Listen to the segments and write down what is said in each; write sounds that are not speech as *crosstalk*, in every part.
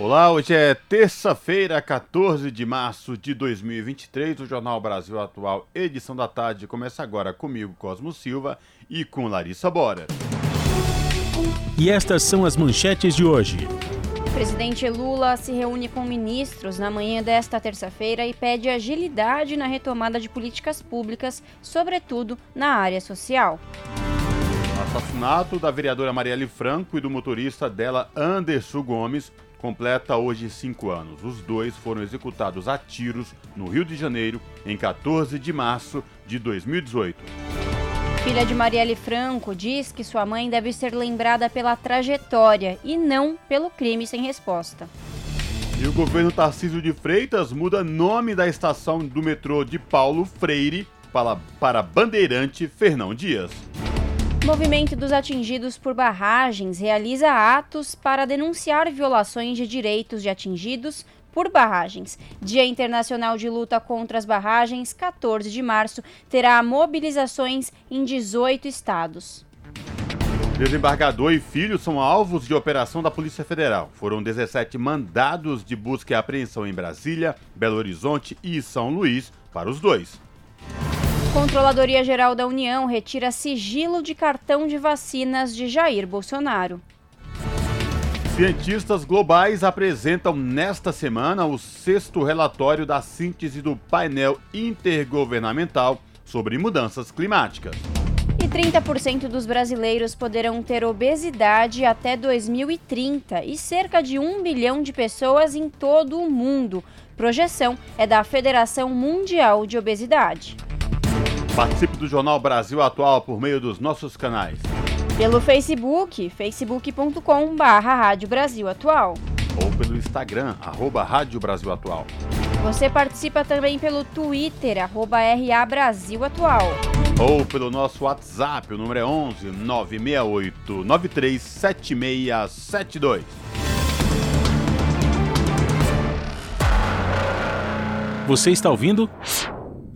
Olá, hoje é terça-feira, 14 de março de 2023. O Jornal Brasil Atual, edição da tarde, começa agora comigo, Cosmo Silva, e com Larissa Bora. E estas são as manchetes de hoje. O presidente Lula se reúne com ministros na manhã desta terça-feira e pede agilidade na retomada de políticas públicas, sobretudo na área social. O assassinato da vereadora Marielle Franco e do motorista dela, Anderson Gomes, completa hoje cinco anos. Os dois foram executados a tiros no Rio de Janeiro em 14 de março de 2018. Filha de Marielle Franco diz que sua mãe deve ser lembrada pela trajetória e não pelo crime sem resposta. E o governo Tarcísio de Freitas muda nome da estação do metrô de Paulo Freire para, para Bandeirante Fernão Dias. Movimento dos atingidos por barragens realiza atos para denunciar violações de direitos de atingidos por barragens. Dia Internacional de Luta contra as Barragens, 14 de março, terá mobilizações em 18 estados. Desembargador e filho são alvos de operação da Polícia Federal. Foram 17 mandados de busca e apreensão em Brasília, Belo Horizonte e São Luís para os dois. Controladoria Geral da União retira sigilo de cartão de vacinas de Jair Bolsonaro. Cientistas globais apresentam nesta semana o sexto relatório da síntese do painel intergovernamental sobre mudanças climáticas. E 30% dos brasileiros poderão ter obesidade até 2030 e cerca de um bilhão de pessoas em todo o mundo. Projeção é da Federação Mundial de Obesidade. Participe do Jornal Brasil Atual por meio dos nossos canais. Pelo Facebook, Brasil Atual. Ou pelo Instagram, arroba Rádio Brasil Atual. Você participa também pelo Twitter, arroba RA Brasil Atual. Ou pelo nosso WhatsApp, o número é 11 968 937672. Você está ouvindo?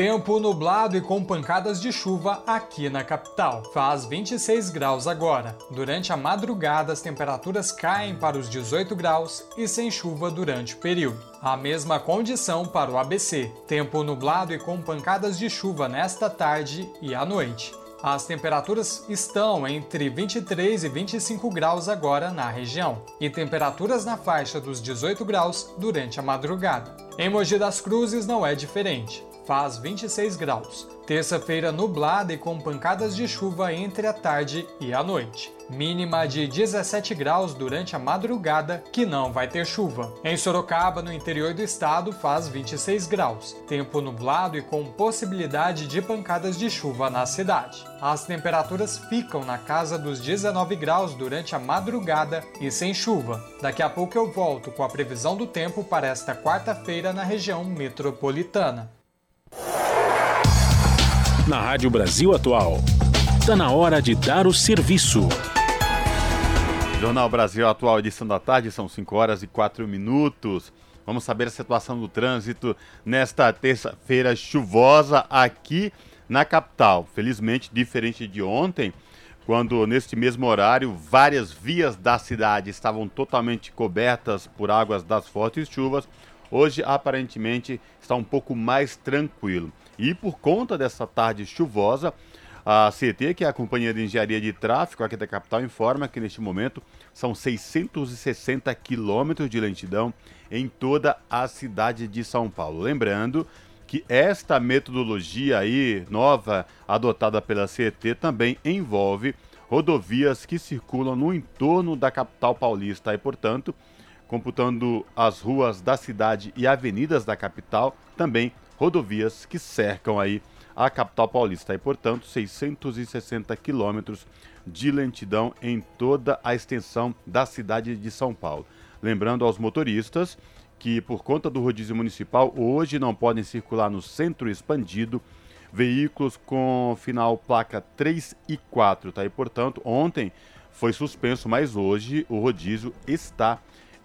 Tempo nublado e com pancadas de chuva aqui na capital. Faz 26 graus agora. Durante a madrugada, as temperaturas caem para os 18 graus e sem chuva durante o período. A mesma condição para o ABC. Tempo nublado e com pancadas de chuva nesta tarde e à noite. As temperaturas estão entre 23 e 25 graus agora na região, e temperaturas na faixa dos 18 graus durante a madrugada. Em Mogi das Cruzes não é diferente faz 26 graus. Terça-feira nublada e com pancadas de chuva entre a tarde e a noite. Mínima de 17 graus durante a madrugada, que não vai ter chuva. Em Sorocaba, no interior do estado, faz 26 graus. Tempo nublado e com possibilidade de pancadas de chuva na cidade. As temperaturas ficam na casa dos 19 graus durante a madrugada e sem chuva. Daqui a pouco eu volto com a previsão do tempo para esta quarta-feira na região metropolitana na Rádio Brasil Atual. Está na hora de dar o serviço. Jornal Brasil Atual, edição da tarde, são 5 horas e 4 minutos. Vamos saber a situação do trânsito nesta terça-feira chuvosa aqui na capital. Felizmente, diferente de ontem, quando neste mesmo horário várias vias da cidade estavam totalmente cobertas por águas das fortes chuvas, hoje aparentemente está um pouco mais tranquilo. E por conta dessa tarde chuvosa, a CT, que é a Companhia de Engenharia de Tráfego aqui da capital, informa que neste momento são 660 quilômetros de lentidão em toda a cidade de São Paulo. Lembrando que esta metodologia aí nova adotada pela CET também envolve rodovias que circulam no entorno da capital paulista e, portanto, computando as ruas da cidade e avenidas da capital, também rodovias que cercam aí a capital paulista e, portanto, 660 quilômetros de lentidão em toda a extensão da cidade de São Paulo. Lembrando aos motoristas que, por conta do rodízio municipal, hoje não podem circular no centro expandido veículos com final placa 3 e 4, tá? E, portanto, ontem foi suspenso, mas hoje o rodízio está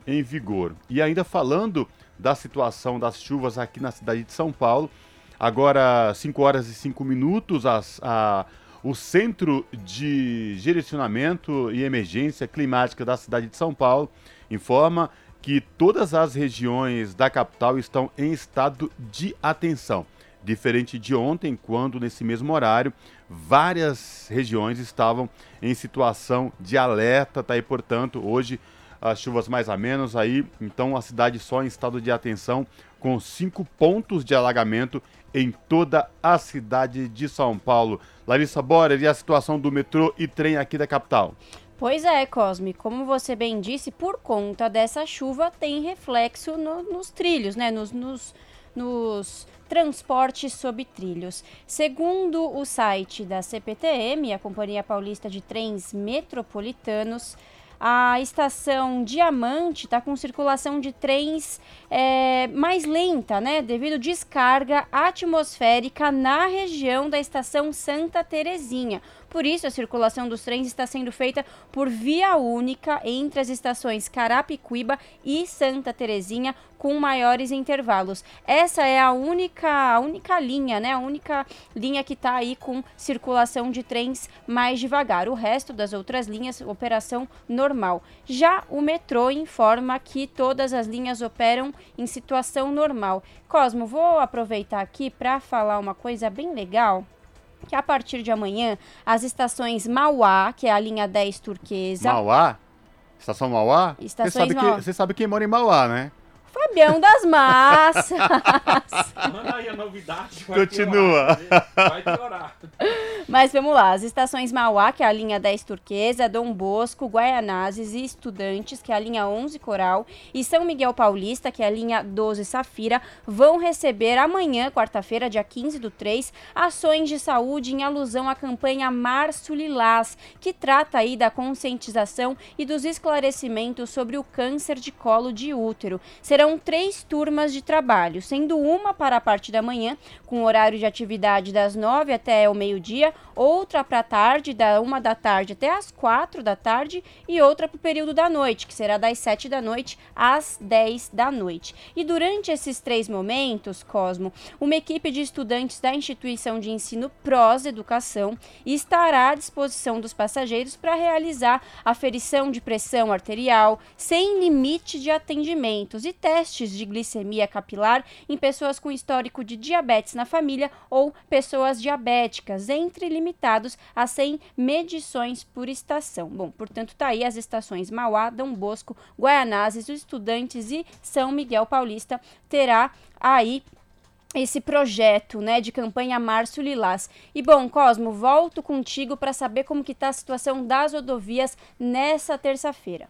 em vigor. E ainda falando da situação das chuvas aqui na cidade de São Paulo, agora 5 horas e 5 minutos, as, a, o Centro de Direcionamento e Emergência Climática da cidade de São Paulo informa que todas as regiões da capital estão em estado de atenção. Diferente de ontem, quando nesse mesmo horário várias regiões estavam em situação de alerta, tá? E portanto, hoje as chuvas mais a menos aí, então a cidade só em estado de atenção com cinco pontos de alagamento em toda a cidade de São Paulo. Larissa Borer, e a situação do metrô e trem aqui da capital? Pois é, Cosme, como você bem disse, por conta dessa chuva tem reflexo no, nos trilhos, né? Nos, nos, nos transporte sob trilhos. Segundo o site da CPTM, a Companhia Paulista de Trens Metropolitanos, a estação Diamante está com circulação de trens é, mais lenta, né? Devido descarga atmosférica na região da estação Santa Terezinha. Por isso, a circulação dos trens está sendo feita por via única entre as estações Carapicuíba e Santa Terezinha, com maiores intervalos. Essa é a única, a única linha, né? A única linha que está aí com circulação de trens mais devagar. O resto das outras linhas, operação normal. Já o metrô informa que todas as linhas operam em situação normal. Cosmo, vou aproveitar aqui para falar uma coisa bem legal que a partir de amanhã as estações Mauá, que é a linha 10 turquesa. Mauá? Estação Mauá? Estações você, sabe Mauá. Que, você sabe quem mora em Mauá, né? Fabião das Massas. *laughs* Manda aí a novidade. Vai Continua. Piorar, vai piorar. Mas vamos lá, as estações Mauá, que é a linha 10 Turquesa, Dom Bosco, Guaianazes e Estudantes, que é a linha 11 Coral, e São Miguel Paulista, que é a linha 12 Safira, vão receber amanhã, quarta-feira, dia 15 do 3, ações de saúde em alusão à campanha Março Lilás, que trata aí da conscientização e dos esclarecimentos sobre o câncer de colo de útero. Serão três turmas de trabalho, sendo uma para a parte da manhã, com horário de atividade das 9 até o meio-dia, outra para a tarde, da 1 da tarde até as 4 da tarde, e outra para o período da noite, que será das 7 da noite às 10 da noite. E durante esses três momentos, Cosmo, uma equipe de estudantes da instituição de ensino Pros Educação estará à disposição dos passageiros para realizar aferição de pressão arterial, sem limite de atendimentos e testes de glicemia capilar em pessoas com histórico de diabetes na família ou pessoas diabéticas, entre limitados a 100 medições por estação. Bom, portanto, tá aí as estações Mauá, Dom Bosco, Guaianazes, os estudantes e São Miguel Paulista terá aí esse projeto, né, de campanha Março Lilás. E bom, Cosmo, volto contigo para saber como que tá a situação das rodovias nessa terça-feira.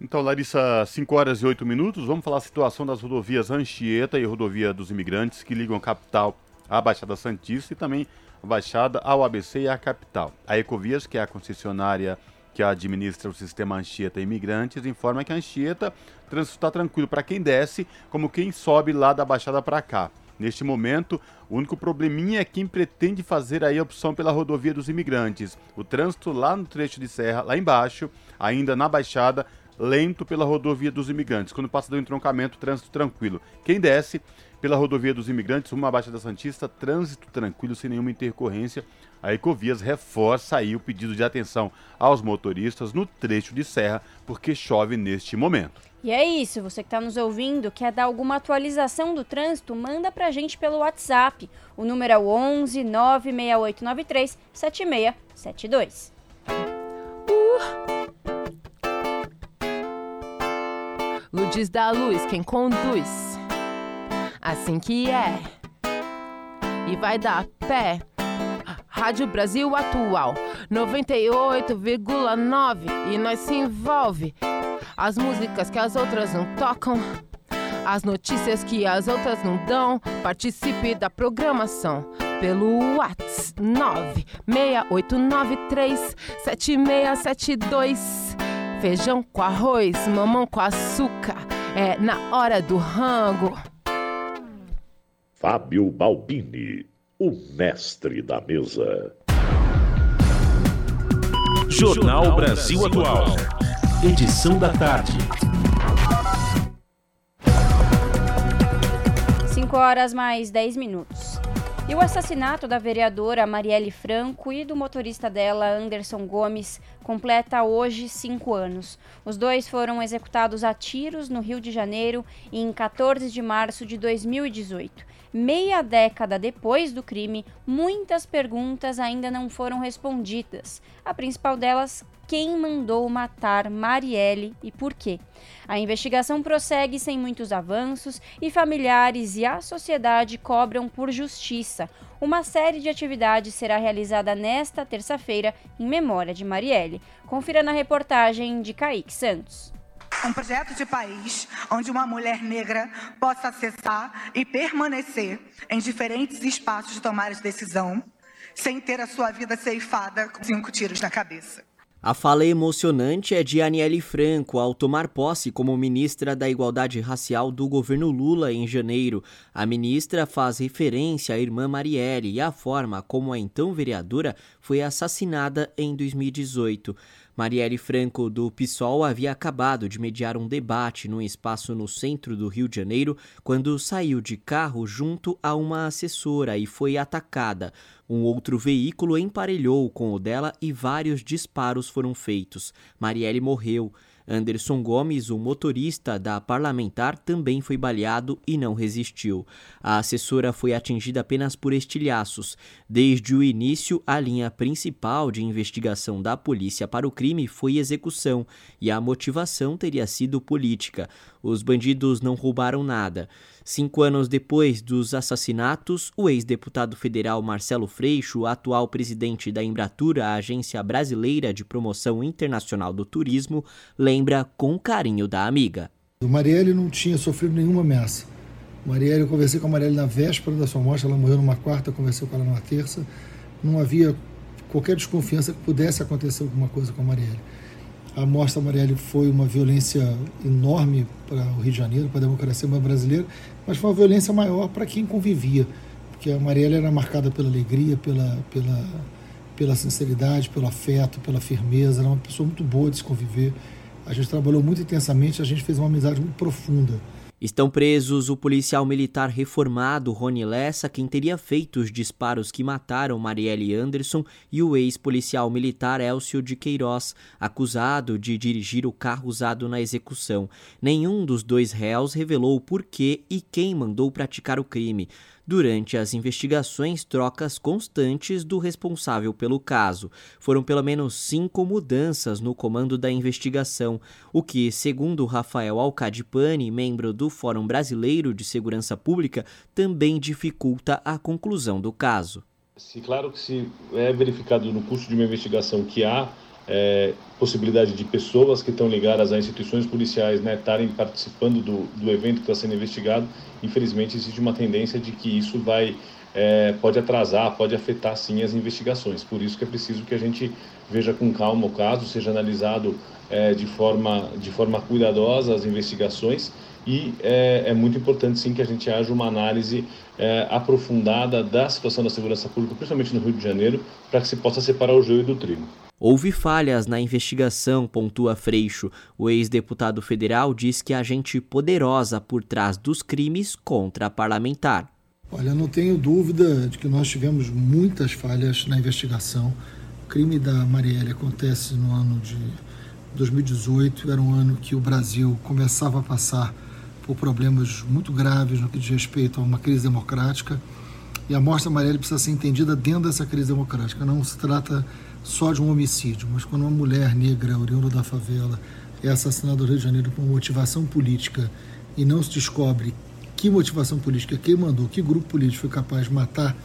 Então, Larissa, 5 horas e 8 minutos, vamos falar a situação das rodovias Anchieta e Rodovia dos Imigrantes que ligam a capital à Baixada Santista e também a Baixada ao ABC e à capital. A Ecovias, que é a concessionária que administra o sistema Anchieta Imigrantes, informa que a Anchieta está tranquilo para quem desce, como quem sobe lá da Baixada para cá. Neste momento, o único probleminha é quem pretende fazer aí a opção pela rodovia dos imigrantes. O trânsito lá no trecho de serra, lá embaixo, ainda na Baixada, lento pela rodovia dos imigrantes. Quando passa do entroncamento, trânsito tranquilo. Quem desce pela rodovia dos imigrantes, uma Baixada Santista, trânsito tranquilo, sem nenhuma intercorrência. A Ecovias reforça aí o pedido de atenção aos motoristas no trecho de serra, porque chove neste momento. E é isso, você que está nos ouvindo, quer dar alguma atualização do trânsito, manda pra gente pelo WhatsApp. O número é o 11 96893 7672. Luzes da luz, quem conduz. Assim que é. E vai dar pé. Rádio Brasil Atual 98,9 e nós se envolve. As músicas que as outras não tocam. As notícias que as outras não dão. Participe da programação pelo WhatsApp 968937672. Feijão com arroz, mamão com açúcar. É na hora do rango. Fábio Balbini, o mestre da mesa. Jornal Brasil Atual. Edição da tarde. 5 horas mais 10 minutos. E o assassinato da vereadora Marielle Franco e do motorista dela, Anderson Gomes, completa hoje cinco anos. Os dois foram executados a tiros no Rio de Janeiro em 14 de março de 2018. Meia década depois do crime, muitas perguntas ainda não foram respondidas. A principal delas, quem mandou matar Marielle e por quê. A investigação prossegue sem muitos avanços e familiares e a sociedade cobram por justiça. Uma série de atividades será realizada nesta terça-feira em memória de Marielle. Confira na reportagem de Kaique Santos. Um projeto de país onde uma mulher negra possa acessar e permanecer em diferentes espaços de tomar de decisão, sem ter a sua vida ceifada com cinco tiros na cabeça. A fala emocionante é de Aniele Franco ao tomar posse como ministra da Igualdade Racial do governo Lula em janeiro. A ministra faz referência à irmã Marielle e à forma como a então vereadora foi assassinada em 2018. Marielle Franco, do PSOL, havia acabado de mediar um debate num espaço no centro do Rio de Janeiro quando saiu de carro junto a uma assessora e foi atacada. Um outro veículo emparelhou com o dela e vários disparos foram feitos. Marielle morreu. Anderson Gomes, o motorista da parlamentar, também foi baleado e não resistiu. A assessora foi atingida apenas por estilhaços. Desde o início, a linha principal de investigação da polícia para o crime foi execução e a motivação teria sido política. Os bandidos não roubaram nada. Cinco anos depois dos assassinatos, o ex-deputado federal Marcelo Freixo, atual presidente da Embratura, a agência brasileira de promoção internacional do turismo, lembra com carinho da amiga. O Marielle não tinha sofrido nenhuma ameaça. Marielle, eu conversei com a Marielle na véspera da sua morte, ela morreu numa quarta, conversei com ela numa terça. Não havia qualquer desconfiança que pudesse acontecer alguma coisa com a Marielle. A morte da Marielle foi uma violência enorme para o Rio de Janeiro, para a democracia brasileira, mas foi uma violência maior para quem convivia, porque a Marielle era marcada pela alegria, pela, pela, pela sinceridade, pelo afeto, pela firmeza, era uma pessoa muito boa de se conviver. A gente trabalhou muito intensamente, a gente fez uma amizade muito profunda. Estão presos o policial militar reformado Rony Lessa, quem teria feito os disparos que mataram Marielle Anderson, e o ex-policial militar Elcio de Queiroz, acusado de dirigir o carro usado na execução. Nenhum dos dois réus revelou o porquê e quem mandou praticar o crime durante as investigações trocas constantes do responsável pelo caso. Foram pelo menos cinco mudanças no comando da investigação, o que, segundo Rafael Alcadipani, membro do Fórum Brasileiro de Segurança Pública, também dificulta a conclusão do caso. Se claro que se é verificado no curso de uma investigação que há é, possibilidade de pessoas que estão ligadas a instituições policiais né, estarem participando do, do evento que está sendo investigado, infelizmente existe uma tendência de que isso vai é, pode atrasar, pode afetar sim as investigações. Por isso que é preciso que a gente veja com calma o caso, seja analisado é, de, forma, de forma cuidadosa as investigações e é, é, muito importante sim que a gente haja uma análise é, aprofundada da situação da segurança pública, principalmente no Rio de Janeiro, para que se possa separar o joio do trigo. Houve falhas na investigação, pontua Freixo. O ex-deputado federal diz que há gente poderosa por trás dos crimes contra a parlamentar. Olha, não tenho dúvida de que nós tivemos muitas falhas na investigação. O crime da Marielle acontece no ano de 2018, era um ano que o Brasil começava a passar por problemas muito graves no que diz respeito a uma crise democrática. E a morte da Marielle precisa ser entendida dentro dessa crise democrática. Não se trata só de um homicídio, mas quando uma mulher negra, oriunda da favela, é assassinada no Rio de Janeiro por motivação política e não se descobre que motivação política, quem mandou, que grupo político foi capaz de matar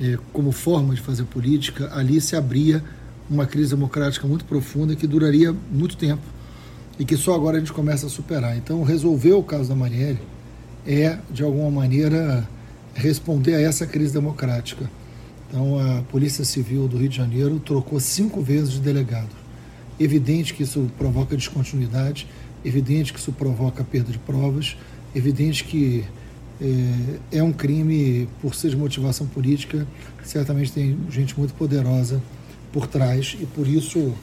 é, como forma de fazer política, ali se abria uma crise democrática muito profunda que duraria muito tempo e que só agora a gente começa a superar. Então, resolver o caso da Marielle é, de alguma maneira, responder a essa crise democrática. Então, a Polícia Civil do Rio de Janeiro trocou cinco vezes de delegado. Evidente que isso provoca descontinuidade, evidente que isso provoca perda de provas, evidente que é, é um crime por ser de motivação política, certamente tem gente muito poderosa por trás e por isso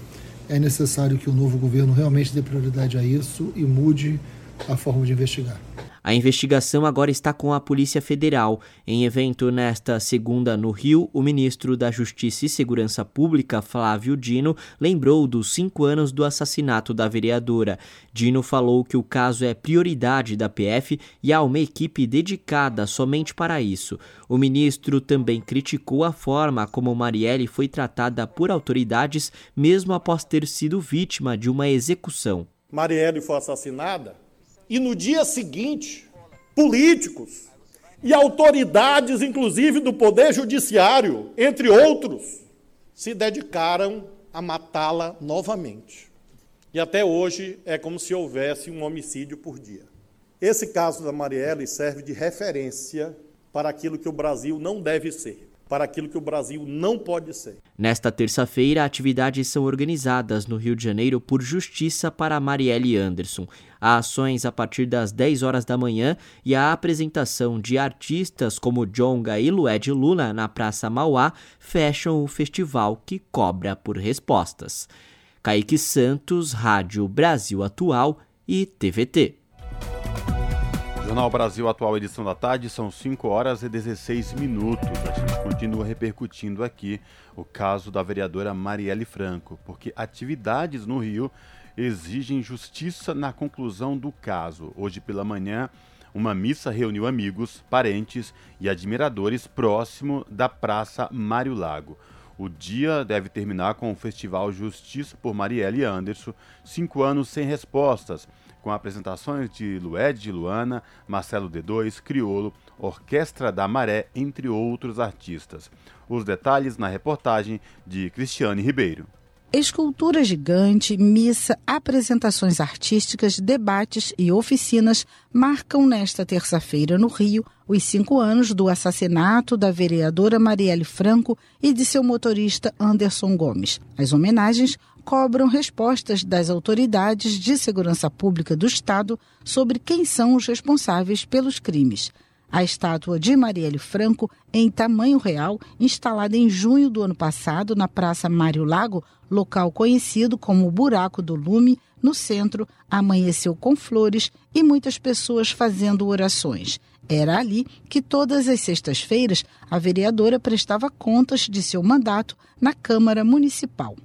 é necessário que o novo governo realmente dê prioridade a isso e mude a forma de investigar. A investigação agora está com a Polícia Federal. Em evento nesta segunda no Rio, o ministro da Justiça e Segurança Pública, Flávio Dino, lembrou dos cinco anos do assassinato da vereadora. Dino falou que o caso é prioridade da PF e há uma equipe dedicada somente para isso. O ministro também criticou a forma como Marielle foi tratada por autoridades, mesmo após ter sido vítima de uma execução. Marielle foi assassinada e no dia seguinte, políticos e autoridades, inclusive do Poder Judiciário, entre outros, se dedicaram a matá-la novamente. E até hoje é como se houvesse um homicídio por dia. Esse caso da Marielle serve de referência para aquilo que o Brasil não deve ser para aquilo que o Brasil não pode ser. Nesta terça-feira, atividades são organizadas no Rio de Janeiro por Justiça para Marielle Anderson. Há ações a partir das 10 horas da manhã e a apresentação de artistas como Jonga e Lued Luna na Praça Mauá fecham o festival que cobra por respostas. Kaique Santos, Rádio Brasil Atual e TVT. Jornal Brasil Atual, edição da tarde, são 5 horas e 16 minutos. A gente continua repercutindo aqui o caso da vereadora Marielle Franco, porque atividades no Rio exigem justiça na conclusão do caso. Hoje pela manhã, uma missa reuniu amigos, parentes e admiradores próximo da Praça Mário Lago. O dia deve terminar com o Festival Justiça por Marielle Anderson, cinco anos sem respostas, com apresentações de Lued de Luana, Marcelo D2, Criolo, Orquestra da Maré, entre outros artistas. Os detalhes na reportagem de Cristiane Ribeiro. Escultura gigante, missa, apresentações artísticas, debates e oficinas marcam nesta terça-feira no Rio os cinco anos do assassinato da vereadora Marielle Franco e de seu motorista Anderson Gomes. As homenagens cobram respostas das autoridades de segurança pública do Estado sobre quem são os responsáveis pelos crimes. A estátua de Marielle Franco, em tamanho real, instalada em junho do ano passado na Praça Mário Lago, local conhecido como Buraco do Lume, no centro, amanheceu com flores e muitas pessoas fazendo orações. Era ali que todas as sextas-feiras a vereadora prestava contas de seu mandato na Câmara Municipal.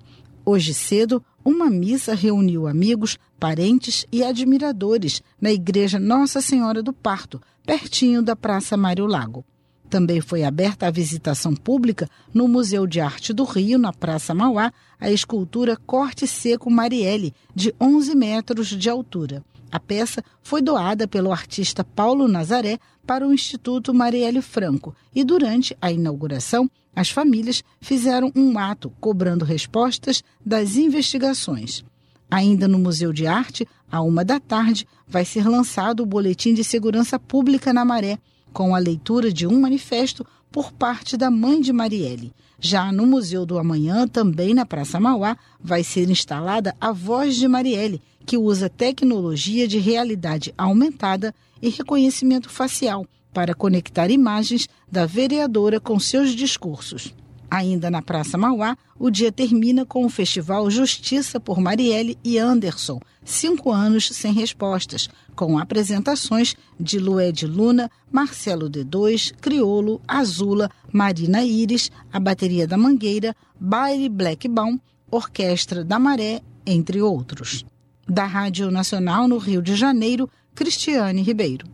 Hoje cedo, uma missa reuniu amigos, parentes e admiradores na Igreja Nossa Senhora do Parto, pertinho da Praça Mário Lago. Também foi aberta a visitação pública no Museu de Arte do Rio, na Praça Mauá, a escultura Corte Seco Marielle, de 11 metros de altura. A peça foi doada pelo artista Paulo Nazaré para o Instituto Marielle Franco e, durante a inauguração, as famílias fizeram um ato cobrando respostas das investigações. Ainda no Museu de Arte, à uma da tarde, vai ser lançado o Boletim de Segurança Pública na Maré, com a leitura de um manifesto por parte da mãe de Marielle. Já no Museu do Amanhã, também na Praça Mauá, vai ser instalada a Voz de Marielle, que usa tecnologia de realidade aumentada e reconhecimento facial para conectar imagens da vereadora com seus discursos. Ainda na Praça Mauá, o dia termina com o festival Justiça por Marielle e Anderson, cinco anos sem respostas, com apresentações de Lued Luna, Marcelo D2, Criolo, Azula, Marina Iris, a Bateria da Mangueira, Baile Black Baum, Orquestra da Maré, entre outros. Da Rádio Nacional no Rio de Janeiro, Cristiane Ribeiro.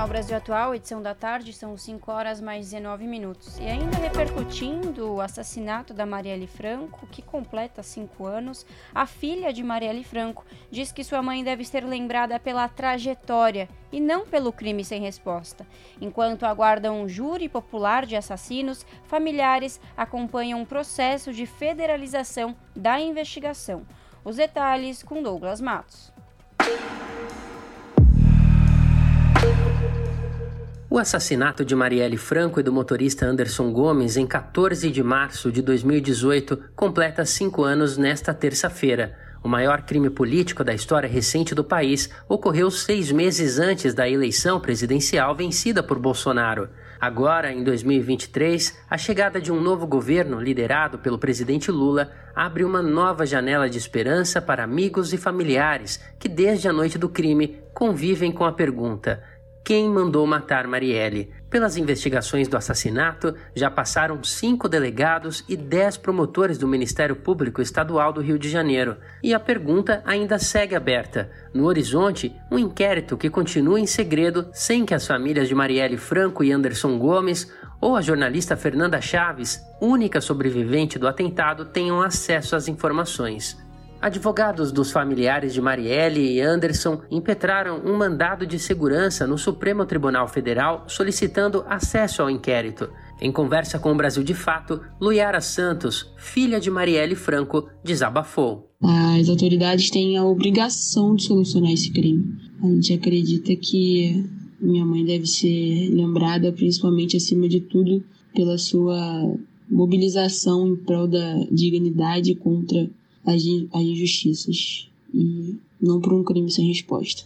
Jornal Brasil Atual, edição da tarde, são 5 horas mais 19 minutos. E ainda repercutindo o assassinato da Marielle Franco, que completa 5 anos, a filha de Marielle Franco diz que sua mãe deve ser lembrada pela trajetória e não pelo crime sem resposta. Enquanto aguardam um júri popular de assassinos, familiares acompanham um processo de federalização da investigação. Os detalhes com Douglas Matos. O assassinato de Marielle Franco e do motorista Anderson Gomes em 14 de março de 2018 completa cinco anos nesta terça-feira. O maior crime político da história recente do país ocorreu seis meses antes da eleição presidencial vencida por Bolsonaro. Agora, em 2023, a chegada de um novo governo liderado pelo presidente Lula abre uma nova janela de esperança para amigos e familiares que, desde a noite do crime, convivem com a pergunta: quem mandou matar Marielle. Pelas investigações do assassinato, já passaram cinco delegados e dez promotores do Ministério Público Estadual do Rio de Janeiro. E a pergunta ainda segue aberta. No horizonte, um inquérito que continua em segredo sem que as famílias de Marielle Franco e Anderson Gomes ou a jornalista Fernanda Chaves, única sobrevivente do atentado, tenham acesso às informações. Advogados dos familiares de Marielle e Anderson impetraram um mandado de segurança no Supremo Tribunal Federal solicitando acesso ao inquérito. Em conversa com o Brasil de Fato, Luiara Santos, filha de Marielle Franco, desabafou. As autoridades têm a obrigação de solucionar esse crime. A gente acredita que minha mãe deve ser lembrada, principalmente acima de tudo, pela sua mobilização em prol da dignidade contra as, as injustiças e não por um crime sem resposta.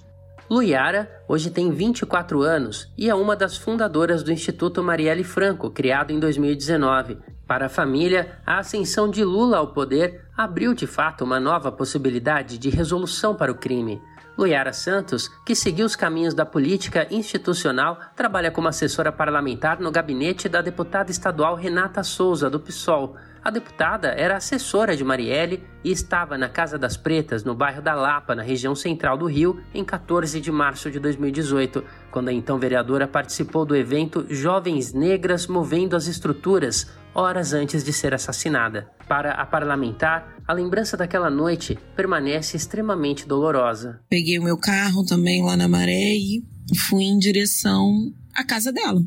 Luiara hoje tem 24 anos e é uma das fundadoras do Instituto Marielle Franco, criado em 2019. Para a família, a ascensão de Lula ao poder abriu de fato uma nova possibilidade de resolução para o crime. Luiara Santos, que seguiu os caminhos da política institucional, trabalha como assessora parlamentar no gabinete da deputada estadual Renata Souza, do PSOL. A deputada era assessora de Marielle e estava na Casa das Pretas, no bairro da Lapa, na região central do Rio, em 14 de março de 2018, quando a então vereadora participou do evento Jovens Negras Movendo as Estruturas, horas antes de ser assassinada. Para a parlamentar, a lembrança daquela noite permanece extremamente dolorosa. Peguei o meu carro também lá na Maré e fui em direção à casa dela.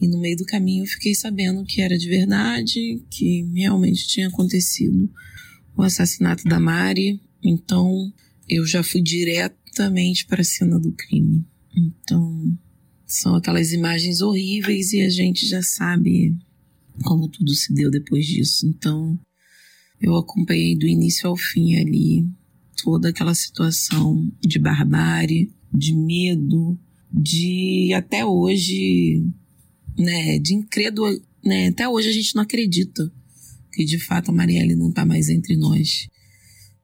E no meio do caminho eu fiquei sabendo que era de verdade, que realmente tinha acontecido o assassinato da Mari. Então eu já fui diretamente para a cena do crime. Então são aquelas imagens horríveis e a gente já sabe como tudo se deu depois disso. Então eu acompanhei do início ao fim ali toda aquela situação de barbárie, de medo, de até hoje né, de incrédulo, né, até hoje a gente não acredita que de fato a Marielle não está mais entre nós.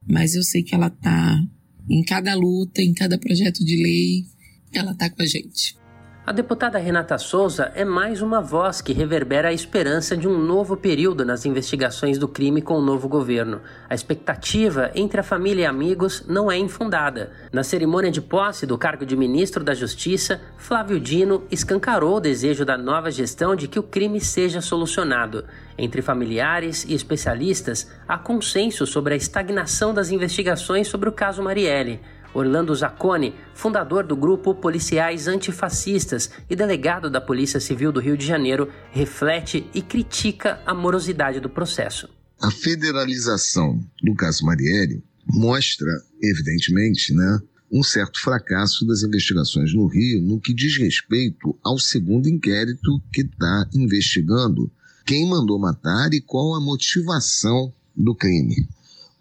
Mas eu sei que ela está em cada luta, em cada projeto de lei, ela está com a gente. A deputada Renata Souza é mais uma voz que reverbera a esperança de um novo período nas investigações do crime com o novo governo. A expectativa entre a família e amigos não é infundada. Na cerimônia de posse do cargo de ministro da Justiça, Flávio Dino escancarou o desejo da nova gestão de que o crime seja solucionado. Entre familiares e especialistas, há consenso sobre a estagnação das investigações sobre o caso Marielle. Orlando Zacconi, fundador do grupo Policiais Antifascistas e delegado da Polícia Civil do Rio de Janeiro, reflete e critica a morosidade do processo. A federalização do caso Marielle mostra, evidentemente, né, um certo fracasso das investigações no Rio no que diz respeito ao segundo inquérito que está investigando quem mandou matar e qual a motivação do crime.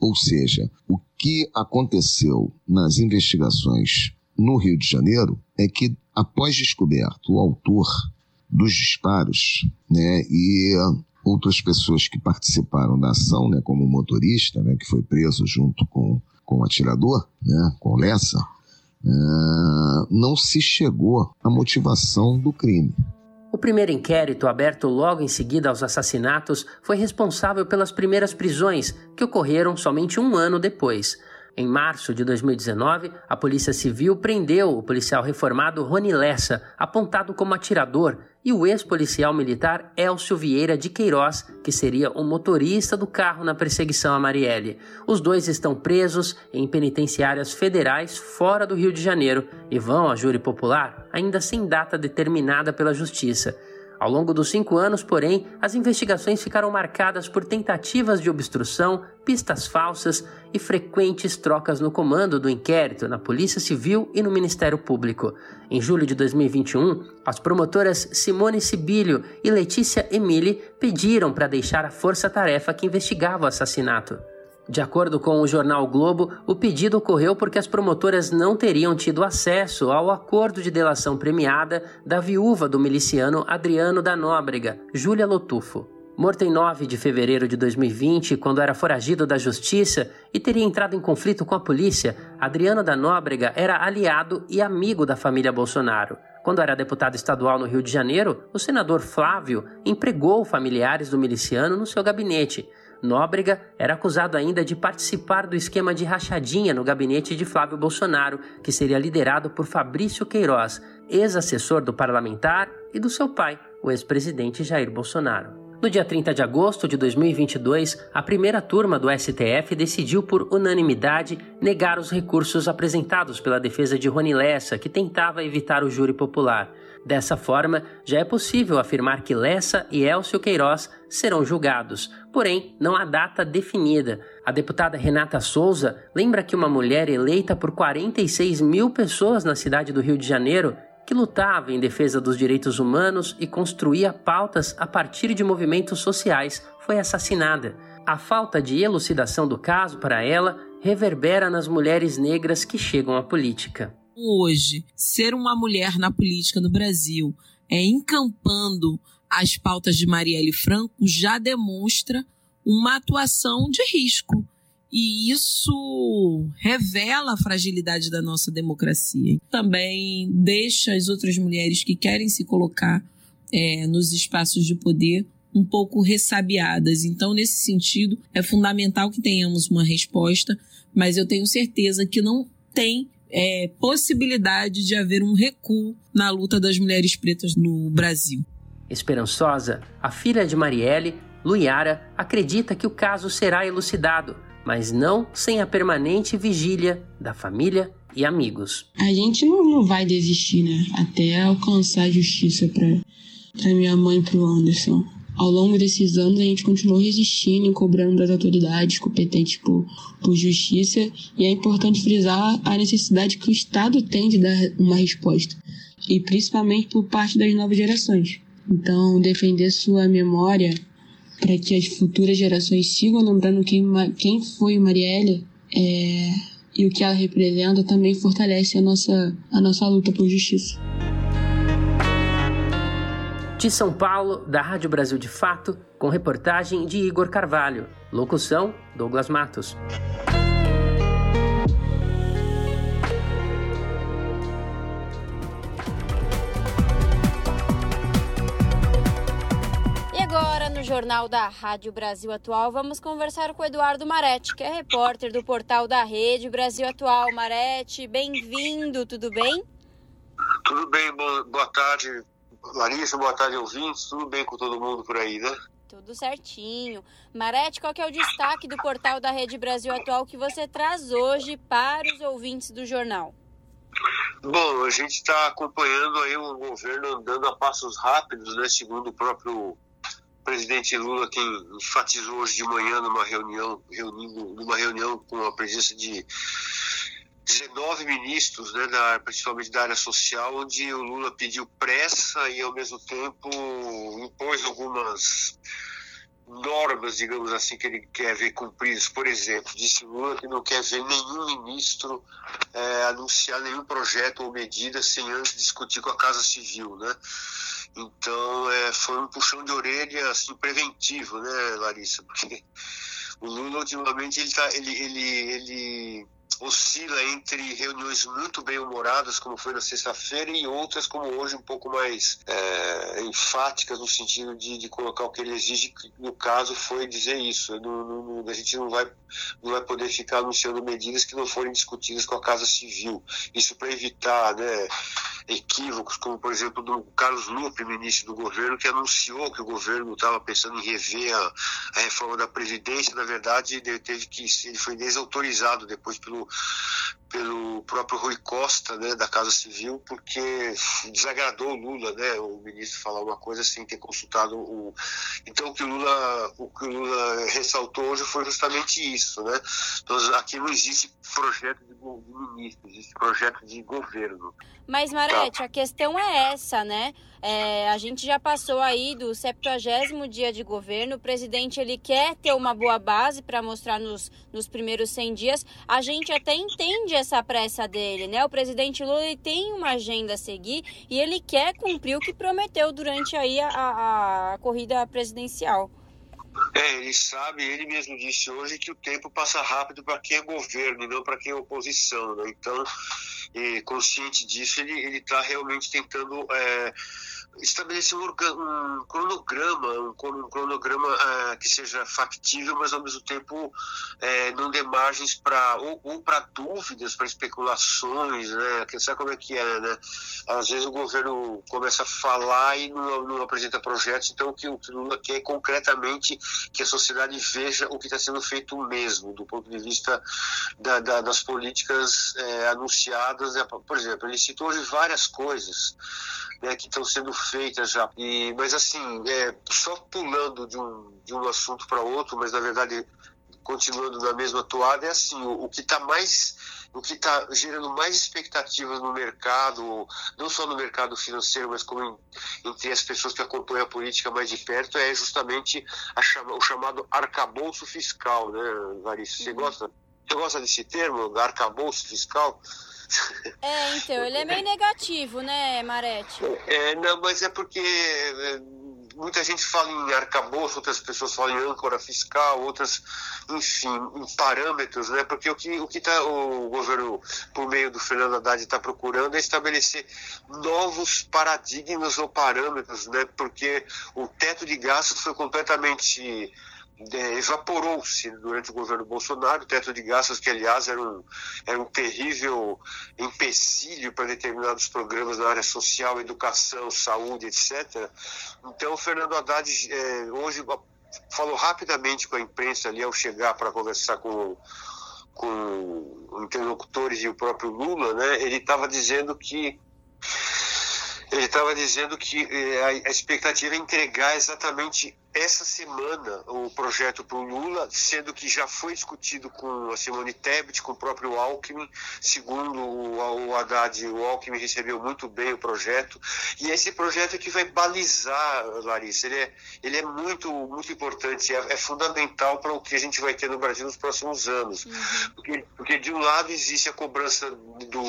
Ou seja, o que aconteceu nas investigações no Rio de Janeiro é que, após descoberto o autor dos disparos, né, e outras pessoas que participaram da ação, né, como o motorista, né, que foi preso junto com, com o atirador, né, com o Lessa, uh, não se chegou à motivação do crime. O primeiro inquérito, aberto logo em seguida aos assassinatos, foi responsável pelas primeiras prisões, que ocorreram somente um ano depois. Em março de 2019, a Polícia Civil prendeu o policial reformado Rony Lessa, apontado como atirador, e o ex-policial militar Elcio Vieira de Queiroz, que seria o motorista do carro na perseguição a Marielle. Os dois estão presos em penitenciárias federais fora do Rio de Janeiro e vão a júri popular ainda sem data determinada pela Justiça. Ao longo dos cinco anos, porém, as investigações ficaram marcadas por tentativas de obstrução, pistas falsas e frequentes trocas no comando do inquérito na Polícia Civil e no Ministério Público. Em julho de 2021, as promotoras Simone Sibilio e Letícia Emili pediram para deixar a força-tarefa que investigava o assassinato. De acordo com o jornal Globo, o pedido ocorreu porque as promotoras não teriam tido acesso ao acordo de delação premiada da viúva do miliciano Adriano da Nóbrega, Júlia Lotufo. Morto em 9 de fevereiro de 2020, quando era foragido da justiça e teria entrado em conflito com a polícia, Adriano da Nóbrega era aliado e amigo da família Bolsonaro. Quando era deputado estadual no Rio de Janeiro, o senador Flávio empregou familiares do miliciano no seu gabinete. Nóbrega era acusado ainda de participar do esquema de rachadinha no gabinete de Flávio Bolsonaro, que seria liderado por Fabrício Queiroz, ex-assessor do parlamentar e do seu pai, o ex-presidente Jair Bolsonaro. No dia 30 de agosto de 2022, a primeira turma do STF decidiu por unanimidade negar os recursos apresentados pela defesa de Rony Lessa, que tentava evitar o júri popular. Dessa forma, já é possível afirmar que Lessa e Elcio Queiroz serão julgados, porém não há data definida. A deputada Renata Souza lembra que uma mulher eleita por 46 mil pessoas na cidade do Rio de Janeiro, que lutava em defesa dos direitos humanos e construía pautas a partir de movimentos sociais, foi assassinada. A falta de elucidação do caso para ela reverbera nas mulheres negras que chegam à política hoje ser uma mulher na política no Brasil, é encampando as pautas de Marielle Franco, já demonstra uma atuação de risco. E isso revela a fragilidade da nossa democracia. Também deixa as outras mulheres que querem se colocar é, nos espaços de poder um pouco ressabiadas. Então, nesse sentido, é fundamental que tenhamos uma resposta, mas eu tenho certeza que não tem é, possibilidade de haver um recuo na luta das mulheres pretas no Brasil. Esperançosa, a filha de Marielle, Luiara, acredita que o caso será elucidado, mas não sem a permanente vigília da família e amigos. A gente não, não vai desistir, né? Até alcançar a justiça para minha mãe e pro Anderson. Ao longo desses anos, a gente continuou resistindo e cobrando das autoridades competentes por, por justiça, e é importante frisar a necessidade que o Estado tem de dar uma resposta, e principalmente por parte das novas gerações. Então, defender sua memória para que as futuras gerações sigam lembrando quem, quem foi Marielle é, e o que ela representa também fortalece a nossa, a nossa luta por justiça. De São Paulo, da Rádio Brasil de Fato, com reportagem de Igor Carvalho. Locução: Douglas Matos. E agora, no Jornal da Rádio Brasil Atual, vamos conversar com o Eduardo Marete, que é repórter do portal da Rede Brasil Atual. Marete, bem-vindo, tudo bem? Tudo bem, boa tarde, Larissa, boa tarde, ouvintes. Tudo bem com todo mundo por aí, né? Tudo certinho. Marete, qual é o destaque do portal da Rede Brasil Atual que você traz hoje para os ouvintes do jornal? Bom, a gente está acompanhando aí o governo andando a passos rápidos, né? Segundo o próprio presidente Lula, quem enfatizou hoje de manhã numa reunião, reunindo, numa reunião com a presença de 19 ministros, né, da, principalmente da área social, onde o Lula pediu pressa e, ao mesmo tempo, impôs algumas normas, digamos assim, que ele quer ver cumpridas. Por exemplo, disse Lula que não quer ver nenhum ministro é, anunciar nenhum projeto ou medida sem antes discutir com a Casa Civil, né? Então, é, foi um puxão de orelha assim, preventivo, né, Larissa? Porque o Lula, ultimamente, ele, tá, ele, ele, ele oscila entre reuniões muito bem humoradas, como foi na sexta-feira, e outras, como hoje, um pouco mais é, enfáticas, no sentido de, de, colocar o que ele exige, que no caso foi dizer isso. Não, não, a gente não vai, não vai poder ficar anunciando medidas que não forem discutidas com a Casa Civil. Isso para evitar né, equívocos, como, por exemplo, do Carlos Lupe, ministro do governo, que anunciou que o governo estava pensando em rever a, a reforma da Previdência. Na verdade, ele teve que ele foi desautorizado depois pelo pelo próprio Rui Costa, né, da Casa Civil, porque desagradou o Lula, né, o ministro falar uma coisa sem ter consultado o. Então o que o Lula, o que o Lula ressaltou hoje foi justamente isso, né? Então, aqui não existe projeto de, ministro, existe projeto de governo. Mas Marete, tá. a questão é essa, né? É, a gente já passou aí do 70 dia de governo, o presidente ele quer ter uma boa base para mostrar nos, nos primeiros 100 dias. A gente até entende essa pressa dele, né? O presidente Lula ele tem uma agenda a seguir e ele quer cumprir o que prometeu durante aí a, a, a corrida presidencial. É, ele sabe, ele mesmo disse hoje que o tempo passa rápido para quem é governo e não para quem é oposição. Né? Então, consciente disso, ele está realmente tentando é, estabelecer um, um, cronograma, um, um cronograma uh, que seja factível, mas ao mesmo tempo uh, não dê margens para ou, ou para dúvidas, para especulações, né? Que sabe como é que é, né? Às vezes o governo começa a falar e não, não apresenta projetos, então o que o Lula quer é concretamente que a sociedade veja o que está sendo feito mesmo, do ponto de vista da, da, das políticas uh, anunciadas. Né? Por exemplo, ele citou hoje várias coisas né, que estão sendo feitas já. E, mas assim, é, só pulando de um, de um assunto para outro, mas na verdade continuando na mesma toada, é assim, o, o que está mais o que está gerando mais expectativas no mercado, não só no mercado financeiro, mas como em, entre as pessoas que acompanham a política mais de perto, é justamente chama, o chamado arcabouço fiscal, né, Larissa? Você uhum. gosta? Você gosta desse termo, arcabouço fiscal? É, então, ele é meio negativo, né, Marete? É, não, mas é porque é, muita gente fala em arcabouço, outras pessoas falam em âncora fiscal, outras, enfim, em parâmetros, né? Porque o que o, que tá, o governo, por meio do Fernando Haddad, está procurando é estabelecer novos paradigmas ou parâmetros, né? Porque o teto de gastos foi completamente é, evaporou-se durante o governo Bolsonaro, o teto de gastos, que aliás era um, era um terrível empecilho para determinados programas na área social, educação, saúde, etc. Então, o Fernando Haddad é, hoje falou rapidamente com a imprensa ali ao chegar para conversar com, com interlocutores e o próprio Lula, né? ele estava dizendo que ele estava dizendo que eh, a expectativa é entregar exatamente essa semana o projeto para o Lula, sendo que já foi discutido com a Simone Tebet, com o próprio Alckmin, segundo o, Haddad, o Alckmin recebeu muito bem o projeto, e esse projeto é que vai balizar, Larissa, ele é, ele é muito, muito importante, é, é fundamental para o que a gente vai ter no Brasil nos próximos anos, uhum. porque, porque de um lado existe a cobrança do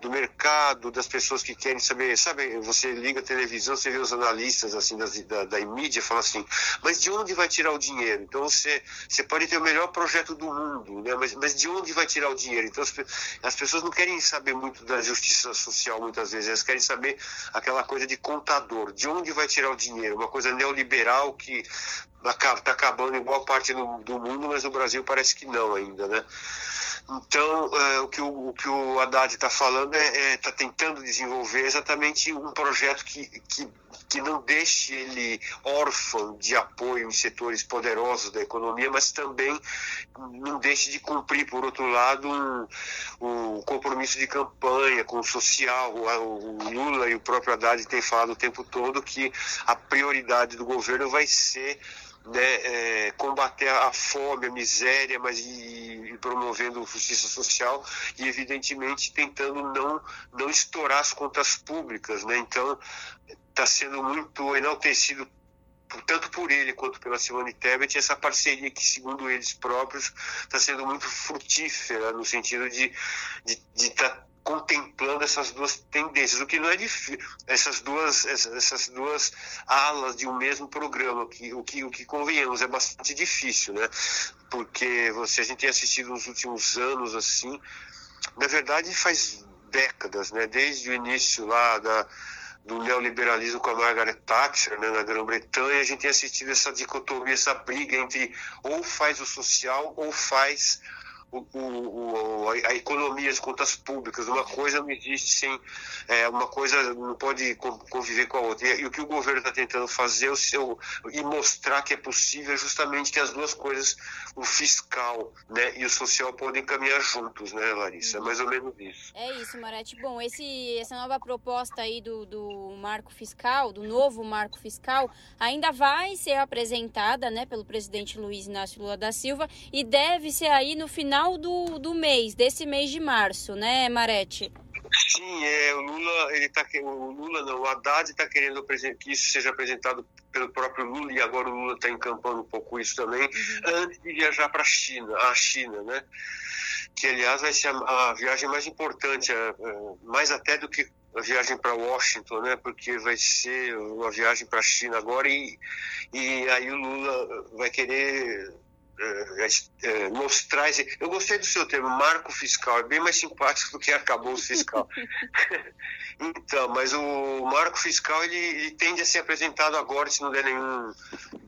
do mercado, das pessoas que querem saber, sabe, você liga a televisão, você vê os analistas assim das, da, da mídia falam assim, mas de onde vai tirar o dinheiro? Então você, você pode ter o melhor projeto do mundo, né? mas, mas de onde vai tirar o dinheiro? Então as, as pessoas não querem saber muito da justiça social muitas vezes, elas querem saber aquela coisa de contador, de onde vai tirar o dinheiro? Uma coisa neoliberal que está acabando em boa parte do, do mundo, mas no Brasil parece que não ainda, né? Então, é, o, que o, o, que o Haddad está falando é está é, tá tentando desenvolver exatamente um projeto que, que, que não deixe ele órfão de apoio em setores poderosos da economia, mas também não deixe de cumprir, por outro lado, um, um compromisso de campanha com o social. O, o Lula e o próprio Haddad têm falado o tempo todo que a prioridade do governo vai ser né, é, combater a fome, a miséria, mas e, e, promovendo justiça social e evidentemente tentando não não estourar as contas públicas, né? Então está sendo muito enaltecido tanto por ele quanto pela Simone Tebet, essa parceria que, segundo eles próprios, está sendo muito frutífera no sentido de estar tá contemplando essas duas tendências, o que não é difícil, essas duas, essas duas alas de um mesmo programa, que, o, que, o que convenhamos é bastante difícil, né? Porque você, a gente tem assistido nos últimos anos assim, na verdade faz décadas, né? Desde o início lá da, do neoliberalismo com a Margaret Thatcher né, na Grã-Bretanha, a gente tem assistido essa dicotomia, essa briga entre ou faz o social ou faz o, o, a, economia, as contas públicas. Uma coisa não existe sem. É, uma coisa não pode conviver com a outra. E, e o que o governo está tentando fazer o seu, e mostrar que é possível é justamente que as duas coisas, o fiscal né, e o social, podem caminhar juntos, né, Larissa? É mais ou menos isso. É isso, Marete. Bom, esse, essa nova proposta aí do, do marco fiscal, do novo marco fiscal, ainda vai ser apresentada né, pelo presidente Luiz Inácio Lula da Silva e deve ser aí no final do, do mês, desse mês de março, né, Marete? Sim, é, o Lula, ele tá, o Lula não, o Haddad está querendo que isso seja apresentado pelo próprio Lula e agora o Lula está encampando um pouco isso também, uhum. antes de viajar para a China, a China, né? Que aliás vai ser a, a viagem mais importante, a, a, mais até do que a viagem para Washington, né? Porque vai ser uma viagem para a China agora e, e aí o Lula vai querer é, é, mostrar esse... Eu gostei do seu termo, marco fiscal, é bem mais simpático do que acabouço fiscal. *laughs* então, mas o marco fiscal ele, ele, tende a ser apresentado agora, se não der nenhum,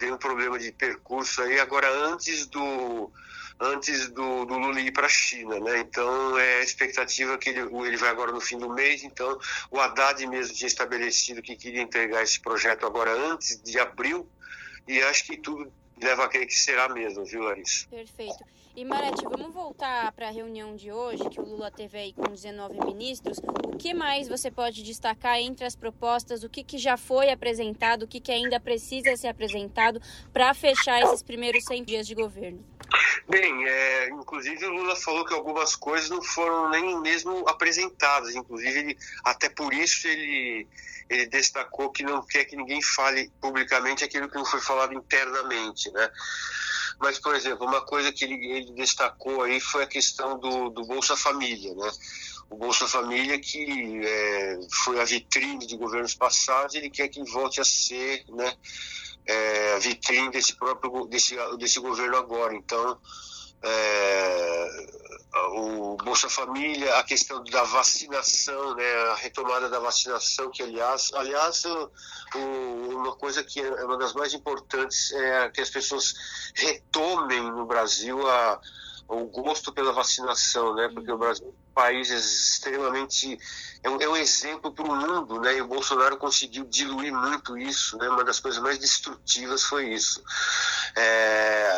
nenhum problema de percurso aí, agora antes do antes do, do Lula ir para a China, né? Então é a expectativa que ele, ele vai agora no fim do mês. Então o Haddad mesmo tinha estabelecido que queria entregar esse projeto agora antes de abril e acho que tudo leva a crer que será mesmo, viu, Larissa? Perfeito. E Marete, vamos voltar para a reunião de hoje, que o Lula teve aí com 19 ministros. O que mais você pode destacar entre as propostas? O que, que já foi apresentado? O que, que ainda precisa ser apresentado para fechar esses primeiros 100 dias de governo? Bem, é, inclusive o Lula falou que algumas coisas não foram nem mesmo apresentadas. Inclusive, ele, até por isso ele ele destacou que não quer que ninguém fale publicamente aquilo que não foi falado internamente, né? Mas, por exemplo, uma coisa que ele, ele destacou aí foi a questão do, do Bolsa Família, né? O Bolsa Família, que é, foi a vitrine de governos passados, ele quer que volte a ser, né? É, a vitrine desse próprio desse, desse governo agora. Então, é, o Bolsa Família, a questão da vacinação, né, a retomada da vacinação, que aliás, aliás o, uma coisa que é uma das mais importantes é que as pessoas retomem no Brasil a, o gosto pela vacinação, né, porque o Brasil é um país extremamente é um, é um exemplo para o mundo, né? E o Bolsonaro conseguiu diluir muito isso, né? Uma das coisas mais destrutivas foi isso. É,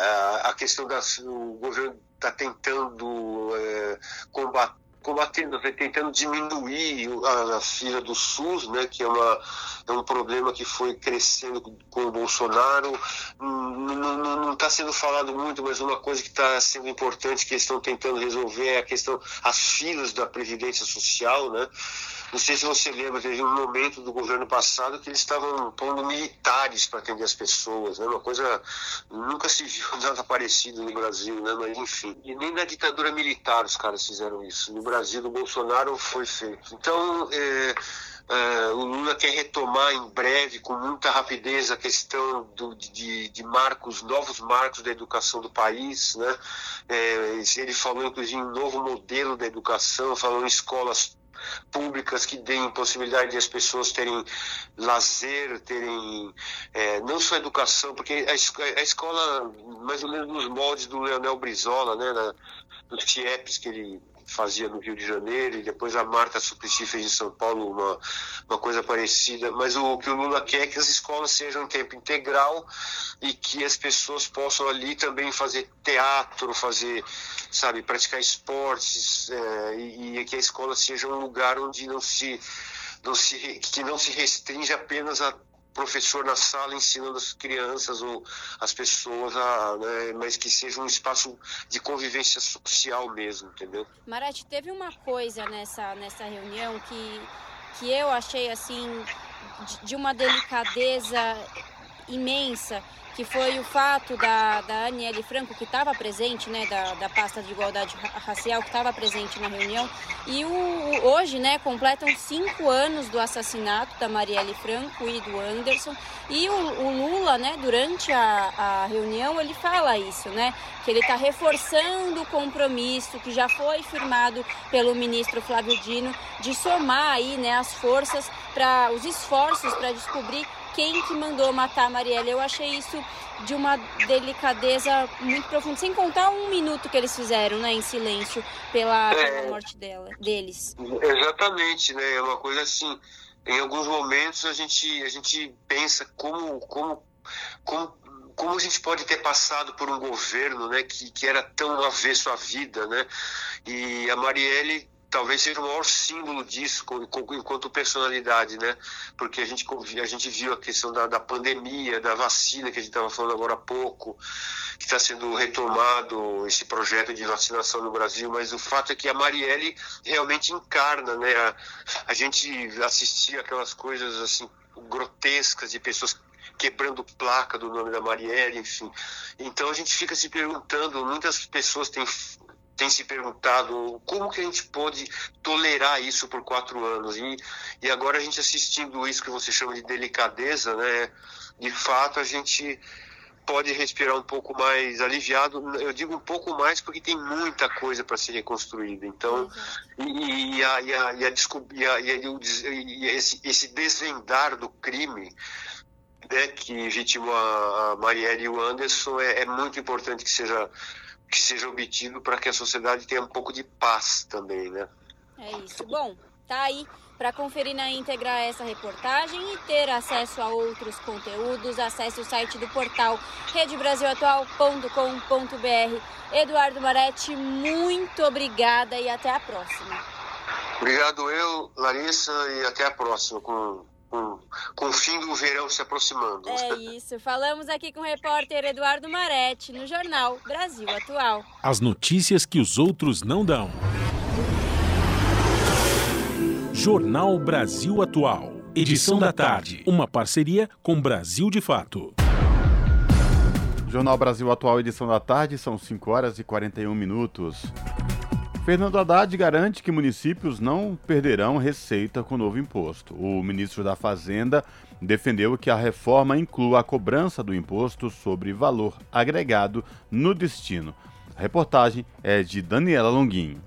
a, a questão da o governo está tentando é, combater combatendo, tentando diminuir a, a fila do SUS, né, que é, uma, é um problema que foi crescendo com o Bolsonaro. Não está sendo falado muito, mas uma coisa que está sendo importante que eles estão tentando resolver é a questão, as filas da Previdência Social, né? Não sei se você lembra, teve um momento do governo passado que eles estavam pondo militares para atender as pessoas, né? Uma coisa nunca se viu *laughs* nada parecido no Brasil, né? Mas enfim, e nem na ditadura militar os caras fizeram isso. No Brasil, do Bolsonaro foi feito. Então, é, é, o Lula quer retomar em breve, com muita rapidez, a questão do, de, de, marcos, novos marcos da educação do país. Né? É, ele falou, inclusive, em um novo modelo da educação, falou em escolas públicas que deem possibilidade de as pessoas terem lazer, terem é, não só educação, porque a, a, escola, mais ou menos nos moldes do Leonel Brizola, né, na, dos TIEPs que ele fazia no Rio de Janeiro, e depois a Marta Suplicy fez em São Paulo uma, uma coisa parecida. Mas o, o que o Lula quer é que as escolas sejam em tempo integral e que as pessoas possam ali também fazer teatro, fazer, sabe, praticar esportes, é, e, e que a escola seja um lugar onde não se não se, que não se restringe apenas a professor na sala ensinando as crianças ou as pessoas, a, né, mas que seja um espaço de convivência social mesmo, entendeu? Marete, teve uma coisa nessa, nessa reunião que, que eu achei assim de, de uma delicadeza imensa que foi o fato da, da Aniele Franco, que estava presente, né, da, da pasta de igualdade racial, que estava presente na reunião, e o, hoje, né, completam cinco anos do assassinato da Marielle Franco e do Anderson, e o, o Lula, né, durante a, a reunião, ele fala isso, né, que ele está reforçando o compromisso que já foi firmado pelo ministro Flávio Dino de somar aí, né, as forças para os esforços para descobrir quem que mandou matar a Marielle. Eu achei isso de uma delicadeza muito profunda, sem contar um minuto que eles fizeram, né, em silêncio pela, é, morte dela, deles. Exatamente, né? É uma coisa assim. Em alguns momentos a gente a gente pensa como como como como a gente pode ter passado por um governo né, que, que era tão avesso à vida, né? E a Marielle talvez seja o maior símbolo disso enquanto personalidade, né? Porque a gente, a gente viu a questão da, da pandemia, da vacina que a gente estava falando agora há pouco, que está sendo retomado esse projeto de vacinação no Brasil, mas o fato é que a Marielle realmente encarna, né? A, a gente assistia aquelas coisas assim grotescas de pessoas quebrando placa do nome da Marielle, enfim. Então a gente fica se perguntando, muitas pessoas têm tem se perguntado como que a gente pode tolerar isso por quatro anos e, e agora a gente assistindo isso que você chama de delicadeza, né? De fato a gente pode respirar um pouco mais aliviado. Eu digo um pouco mais porque tem muita coisa para ser reconstruída. Então, e, esse desvendar do crime né, que vitimou a Marielle e o Anderson é, é muito importante que seja que seja obtido para que a sociedade tenha um pouco de paz também, né? É isso. Bom, tá aí para conferir na íntegra essa reportagem e ter acesso a outros conteúdos, acesse o site do portal redebrasilatual.com.br. Eduardo Maretti, muito obrigada e até a próxima. Obrigado eu, Larissa, e até a próxima com com, com o fim do verão se aproximando. É isso. Falamos aqui com o repórter Eduardo Maretti no jornal Brasil Atual. As notícias que os outros não dão. Jornal Brasil Atual. Edição da tarde. Uma parceria com Brasil de Fato. Jornal Brasil Atual, edição da tarde, são 5 horas e 41 minutos. Fernando Haddad garante que municípios não perderão receita com o novo imposto. O ministro da Fazenda defendeu que a reforma inclua a cobrança do imposto sobre valor agregado no destino. A reportagem é de Daniela Longuinho.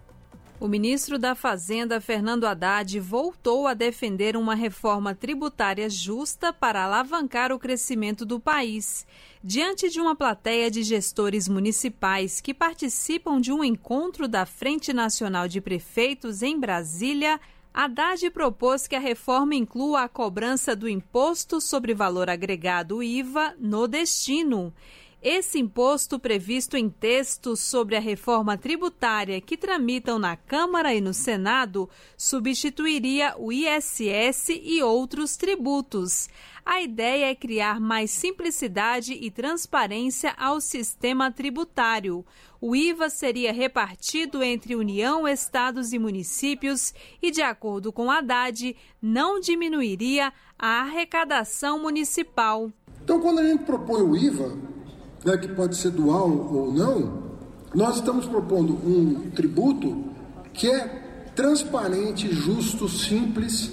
O ministro da Fazenda, Fernando Haddad, voltou a defender uma reforma tributária justa para alavancar o crescimento do país. Diante de uma plateia de gestores municipais que participam de um encontro da Frente Nacional de Prefeitos em Brasília, Haddad propôs que a reforma inclua a cobrança do Imposto sobre Valor Agregado IVA no destino. Esse imposto, previsto em textos sobre a reforma tributária que tramitam na Câmara e no Senado, substituiria o ISS e outros tributos. A ideia é criar mais simplicidade e transparência ao sistema tributário. O IVA seria repartido entre União, estados e municípios e, de acordo com Haddad, não diminuiria a arrecadação municipal. Então, quando a gente propõe o IVA, né, que pode ser dual ou não, nós estamos propondo um tributo que é transparente, justo, simples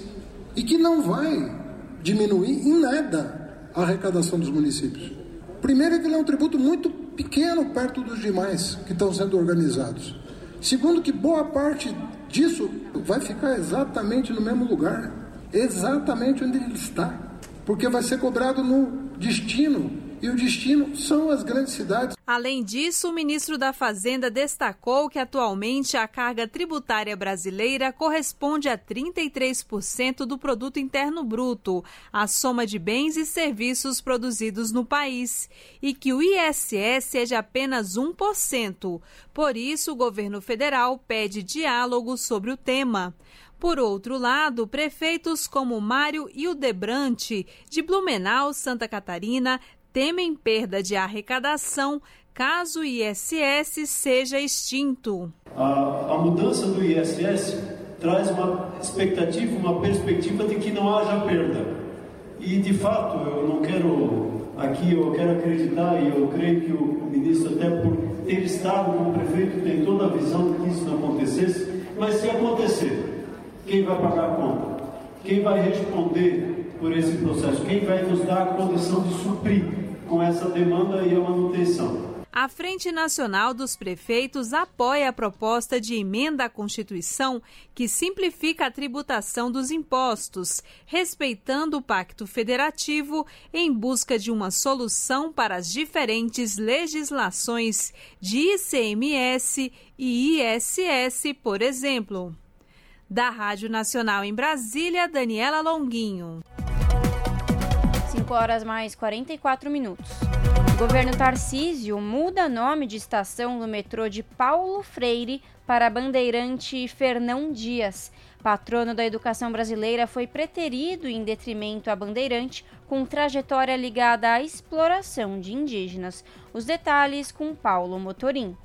e que não vai diminuir em nada a arrecadação dos municípios. Primeiro, é que ele é um tributo muito pequeno perto dos demais que estão sendo organizados. Segundo, que boa parte disso vai ficar exatamente no mesmo lugar, exatamente onde ele está, porque vai ser cobrado no destino e o destino são as grandes cidades. Além disso, o ministro da Fazenda destacou que atualmente a carga tributária brasileira corresponde a 33% do produto interno bruto, a soma de bens e serviços produzidos no país, e que o ISS é de apenas 1%. Por isso, o governo federal pede diálogo sobre o tema. Por outro lado, prefeitos como Mário Hildebrante, de Blumenau, Santa Catarina, temem perda de arrecadação caso o ISS seja extinto. A, a, mudança do ISS traz uma expectativa, uma perspectiva de que não haja perda. E de fato, eu não quero aqui, eu quero acreditar e eu creio que o ministro, até por ter estado como prefeito, tem toda a visão de que isso não acontecesse. Mas se acontecer, quem vai pagar a conta? Quem vai responder por esse processo? Quem vai nos dar a condição de suprir com essa demanda e a manutenção. A Frente Nacional dos Prefeitos apoia a proposta de emenda à Constituição que simplifica a tributação dos impostos, respeitando o Pacto Federativo em busca de uma solução para as diferentes legislações de ICMS e ISS, por exemplo. Da Rádio Nacional em Brasília, Daniela Longuinho. 5 horas mais 44 minutos. O governo Tarcísio muda nome de estação do metrô de Paulo Freire para Bandeirante Fernão Dias. Patrono da educação brasileira foi preterido em detrimento a Bandeirante, com trajetória ligada à exploração de indígenas. Os detalhes com Paulo Motorim.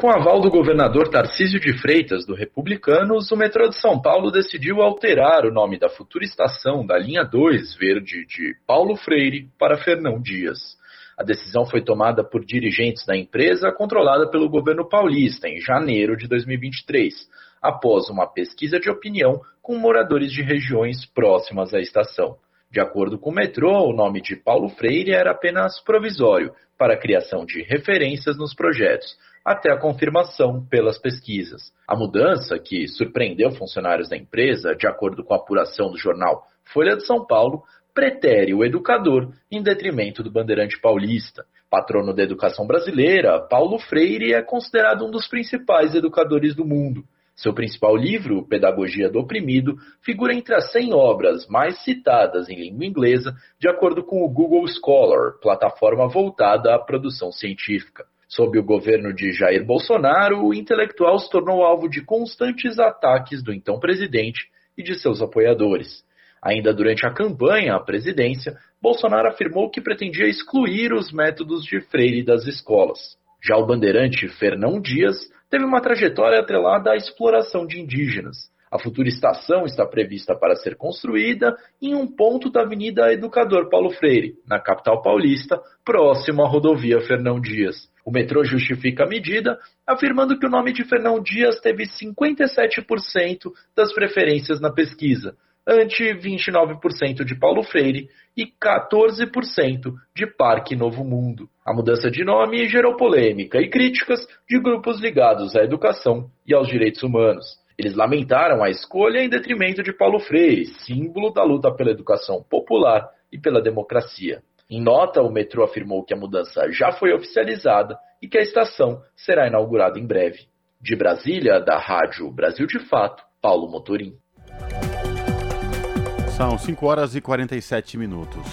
Com aval do governador Tarcísio de Freitas, do Republicanos, o metrô de São Paulo decidiu alterar o nome da futura estação da linha 2 verde de Paulo Freire para Fernão Dias. A decisão foi tomada por dirigentes da empresa controlada pelo governo paulista em janeiro de 2023, após uma pesquisa de opinião com moradores de regiões próximas à estação. De acordo com o metrô, o nome de Paulo Freire era apenas provisório para a criação de referências nos projetos, até a confirmação pelas pesquisas. A mudança, que surpreendeu funcionários da empresa, de acordo com a apuração do jornal Folha de São Paulo, pretere o educador em detrimento do bandeirante paulista. Patrono da educação brasileira, Paulo Freire é considerado um dos principais educadores do mundo. Seu principal livro, Pedagogia do Oprimido, figura entre as 100 obras mais citadas em língua inglesa, de acordo com o Google Scholar, plataforma voltada à produção científica. Sob o governo de Jair Bolsonaro, o intelectual se tornou alvo de constantes ataques do então presidente e de seus apoiadores. Ainda durante a campanha à presidência, Bolsonaro afirmou que pretendia excluir os métodos de Freire das escolas. Já o bandeirante Fernão Dias teve uma trajetória atrelada à exploração de indígenas. A futura estação está prevista para ser construída em um ponto da Avenida Educador Paulo Freire, na capital paulista, próximo à rodovia Fernão Dias. O metrô justifica a medida, afirmando que o nome de Fernão Dias teve 57% das preferências na pesquisa, ante 29% de Paulo Freire e 14% de Parque Novo Mundo. A mudança de nome gerou polêmica e críticas de grupos ligados à educação e aos direitos humanos. Eles lamentaram a escolha em detrimento de Paulo Freire, símbolo da luta pela educação popular e pela democracia. Em nota, o metrô afirmou que a mudança já foi oficializada e que a estação será inaugurada em breve. De Brasília, da Rádio Brasil de Fato, Paulo Motorim. São 5 horas e 47 minutos.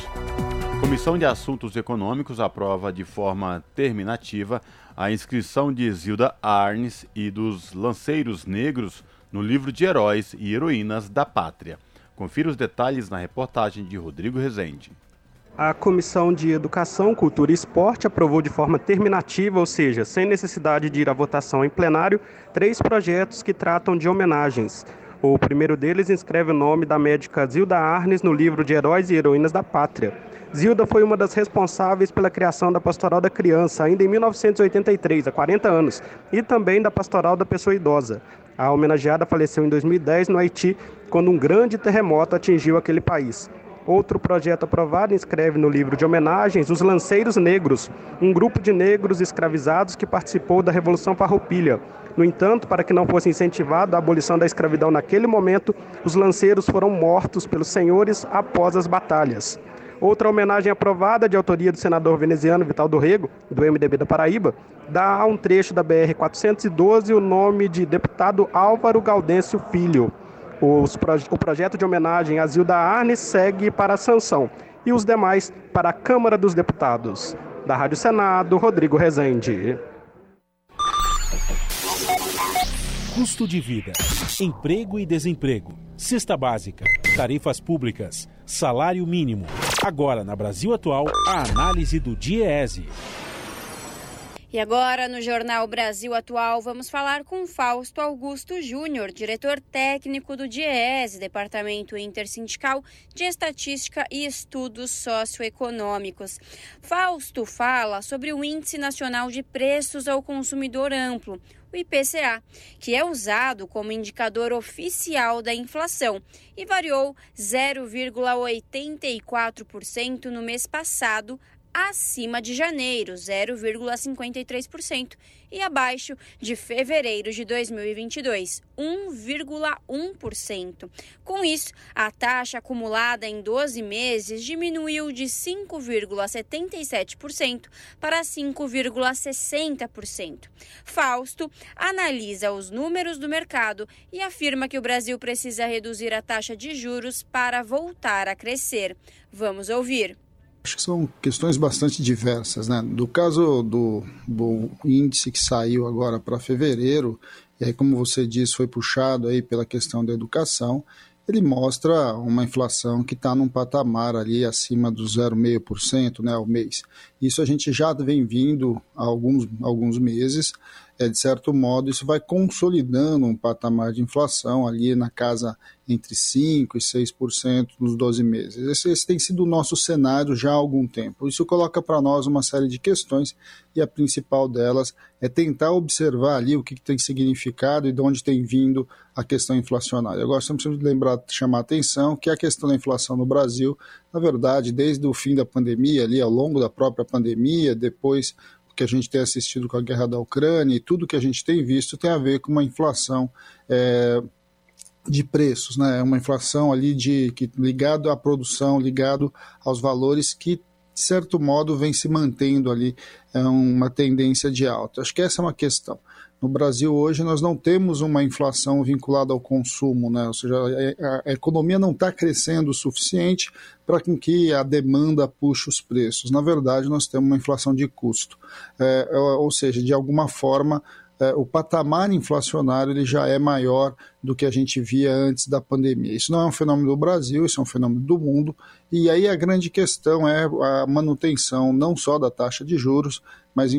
Comissão de Assuntos Econômicos aprova de forma terminativa a inscrição de Zilda Arnes e dos Lanceiros Negros no livro de Heróis e Heroínas da Pátria. Confira os detalhes na reportagem de Rodrigo Rezende. A Comissão de Educação, Cultura e Esporte aprovou de forma terminativa, ou seja, sem necessidade de ir à votação em plenário, três projetos que tratam de homenagens. O primeiro deles inscreve o nome da médica Zilda Arnes no livro de Heróis e Heroínas da Pátria. Zilda foi uma das responsáveis pela criação da Pastoral da Criança, ainda em 1983, há 40 anos, e também da Pastoral da Pessoa Idosa. A homenageada faleceu em 2010 no Haiti, quando um grande terremoto atingiu aquele país. Outro projeto aprovado inscreve no livro de homenagens os Lanceiros Negros, um grupo de negros escravizados que participou da Revolução Farroupilha. No entanto, para que não fosse incentivada a abolição da escravidão naquele momento, os lanceiros foram mortos pelos senhores após as batalhas. Outra homenagem aprovada, de autoria do senador veneziano Vital do Rego, do MDB da Paraíba, dá a um trecho da BR-412 o nome de deputado Álvaro Gaudêncio Filho. Proje o projeto de homenagem a Zilda Arnes segue para a sanção e os demais para a Câmara dos Deputados. Da Rádio Senado, Rodrigo Rezende. Custo de vida, emprego e desemprego, cesta básica, tarifas públicas, salário mínimo. Agora, na Brasil Atual, a análise do DIEESE. E agora, no Jornal Brasil Atual, vamos falar com Fausto Augusto Júnior, diretor técnico do DIEESE, Departamento Intersindical de Estatística e Estudos Socioeconômicos. Fausto fala sobre o Índice Nacional de Preços ao Consumidor Amplo, o IPCA, que é usado como indicador oficial da inflação e variou 0,84% no mês passado acima de janeiro, 0,53%, e abaixo de fevereiro de 2022, 1,1%. Com isso, a taxa acumulada em 12 meses diminuiu de 5,77% para 5,60%. Fausto analisa os números do mercado e afirma que o Brasil precisa reduzir a taxa de juros para voltar a crescer. Vamos ouvir. Acho que são questões bastante diversas, né? Do caso do, do índice que saiu agora para fevereiro, e aí, como você disse, foi puxado aí pela questão da educação, ele mostra uma inflação que está num patamar ali acima do 0,5% né, ao mês. Isso a gente já vem vindo há alguns, alguns meses, é, de certo modo, isso vai consolidando um patamar de inflação ali na casa entre 5% e 6% nos 12 meses. Esse, esse, tem sido o nosso cenário já há algum tempo. Isso coloca para nós uma série de questões e a principal delas é tentar observar ali o que, que tem significado e de onde tem vindo a questão inflacionária. Agora, temos que lembrar, chamar a atenção que a questão da inflação no Brasil, na verdade, desde o fim da pandemia, ali ao longo da própria pandemia, depois que a gente tem assistido com a guerra da Ucrânia e tudo que a gente tem visto tem a ver com uma inflação é, de preços, né? Uma inflação ali de que ligado à produção, ligado aos valores que de certo modo vem se mantendo ali é uma tendência de alta. Acho que essa é uma questão. No Brasil hoje nós não temos uma inflação vinculada ao consumo, né? ou seja, a, economia não está crescendo o suficiente para que a demanda puxe os preços. Na verdade, nós temos uma inflação de custo, é, ou seja, de alguma forma é, o patamar inflacionário ele já é maior do que a gente via antes da pandemia. Isso não é um fenômeno do Brasil, isso é um fenômeno do mundo. E aí a grande questão é a manutenção não só da taxa de juros, mas,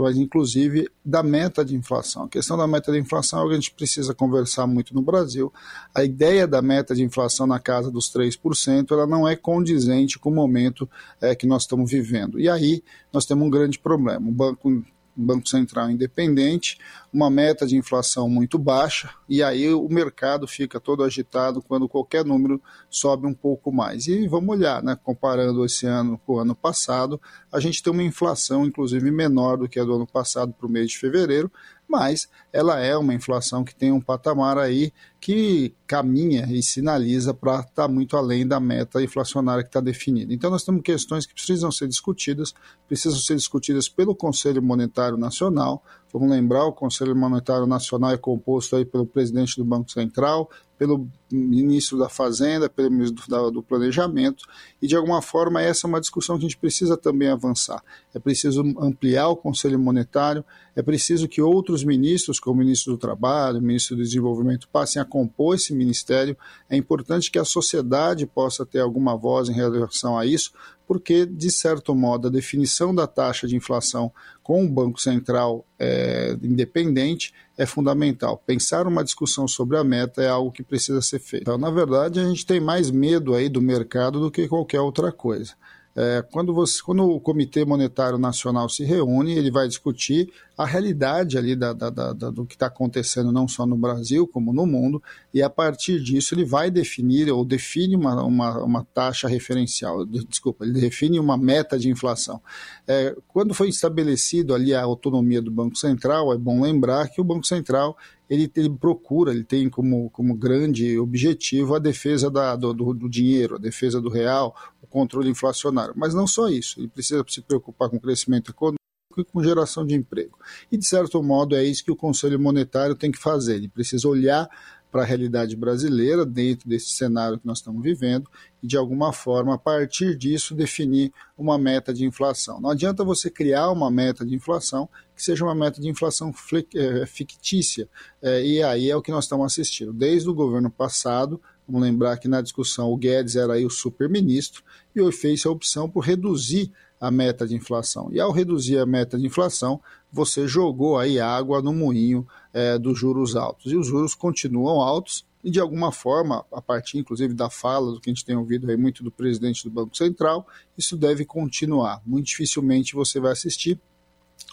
mas inclusive da meta de inflação. A questão da meta de inflação é o que a gente precisa conversar muito no Brasil. A ideia da meta de inflação na casa dos 3%, ela não é condizente com o momento é, que nós estamos vivendo. E aí nós temos um grande problema. O Banco Banco Central independente, uma meta de inflação muito baixa, e aí o mercado fica todo agitado quando qualquer número sobe um pouco mais. E vamos olhar, né, comparando esse ano com o ano passado, a gente tem uma inflação, inclusive, menor do que a do ano passado para o mês de fevereiro, mas ela é uma inflação que tem um patamar aí que caminha e sinaliza para estar tá muito além da meta inflacionária que está definida. Então, nós temos questões que precisam ser discutidas, precisam ser discutidas pelo Conselho Monetário Nacional. Vamos lembrar, o Conselho Monetário Nacional é composto aí pelo presidente do Banco Central, pelo ministro da Fazenda, pelo ministro do, Planejamento, e de alguma forma essa é uma discussão que a gente precisa também avançar. É preciso ampliar o Conselho Monetário, é preciso que outros ministros, como o ministro do Trabalho, o ministro do Desenvolvimento, passem a compor esse ministério. É importante que a sociedade possa ter alguma voz em relação a isso, porque, de certo modo, a definição da taxa de inflação com o Banco Central é, independente é fundamental. Pensar uma discussão sobre a meta é algo que precisa ser feito. Então, na verdade, a gente tem mais medo aí do mercado do que qualquer outra coisa. É, quando, você, quando o Comitê Monetário Nacional se reúne, ele vai discutir a realidade ali da, da, da, do que está acontecendo não só no Brasil, como no mundo, e a partir disso ele vai definir ou define uma, uma, uma taxa referencial, desculpa, ele define uma meta de inflação. É, quando foi estabelecido ali a autonomia do Banco Central, é bom lembrar que o Banco Central ele, ele, procura, ele tem como, como grande objetivo a defesa da, do, do, dinheiro, a defesa do real, controle inflacionário. Mas não só isso, ele precisa se preocupar com o crescimento econômico e com geração de emprego. E, de certo modo, é isso que o Conselho Monetário tem que fazer. Ele precisa olhar para a realidade brasileira dentro desse cenário que nós estamos vivendo e, de alguma forma, a partir disso, definir uma meta de inflação. Não adianta você criar uma meta de inflação que seja uma meta de inflação é, fictícia. É, e aí é o que nós estamos assistindo. Desde o governo passado, Vamos lembrar que na discussão o Guedes era aí o super-ministro e fez a opção por reduzir a meta de inflação. E ao reduzir a meta de inflação, você jogou aí água no moinho é, dos juros altos. E os juros continuam altos e, de alguma forma, a partir inclusive da fala do que a gente tem ouvido aí muito do presidente do Banco Central, isso deve continuar. Muito dificilmente você vai assistir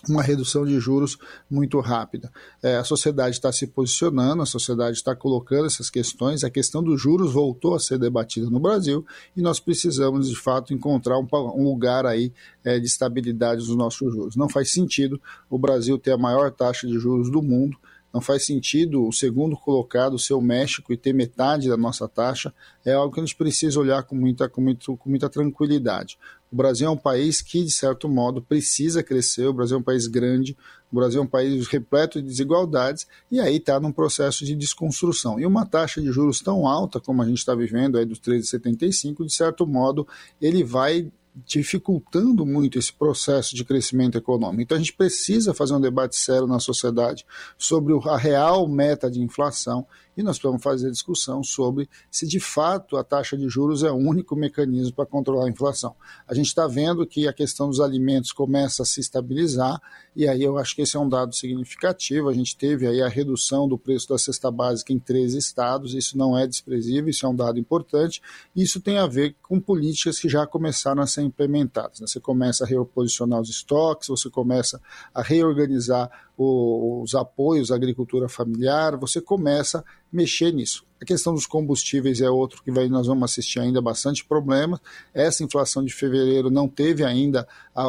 uma redução de juros muito rápida. É, a sociedade está se posicionando, a sociedade está colocando essas questões, a questão dos juros voltou a ser debatida no Brasil e nós precisamos, de fato, encontrar um, um lugar aí é, de estabilidade dos nossos juros. Não faz sentido o Brasil ter a maior taxa de juros do mundo, não faz sentido o segundo colocado ser o México e ter metade da nossa taxa. É algo que a gente precisa olhar com muita, com, muito, com muita tranquilidade. O Brasil é um país que, de certo modo, precisa crescer. O Brasil é um país grande, o Brasil é um país repleto de desigualdades e aí está num processo de desconstrução. E uma taxa de juros tão alta como a gente está vivendo aí dos 13,75, de certo modo, ele vai dificultando muito esse processo de crescimento econômico. Então a gente precisa fazer um debate sério na sociedade sobre a real meta de inflação e nós precisamos fazer discussão sobre se de fato a taxa de juros é o único mecanismo para controlar a inflação. A gente está vendo que a questão dos alimentos começa a se estabilizar, e aí eu acho que esse é um dado significativo. A gente teve aí a redução do preço da cesta básica em 13 estados, isso não é desprezível, isso é um dado importante. Isso tem a ver com políticas que já começaram a ser implementadas. Né? Você começa a reposicionar os estoques, você começa a reorganizar os apoios à agricultura familiar, você começa a mexer nisso. A questão dos combustíveis é outro que vai, nós vamos assistir ainda bastante problemas. Essa inflação de fevereiro não teve ainda a,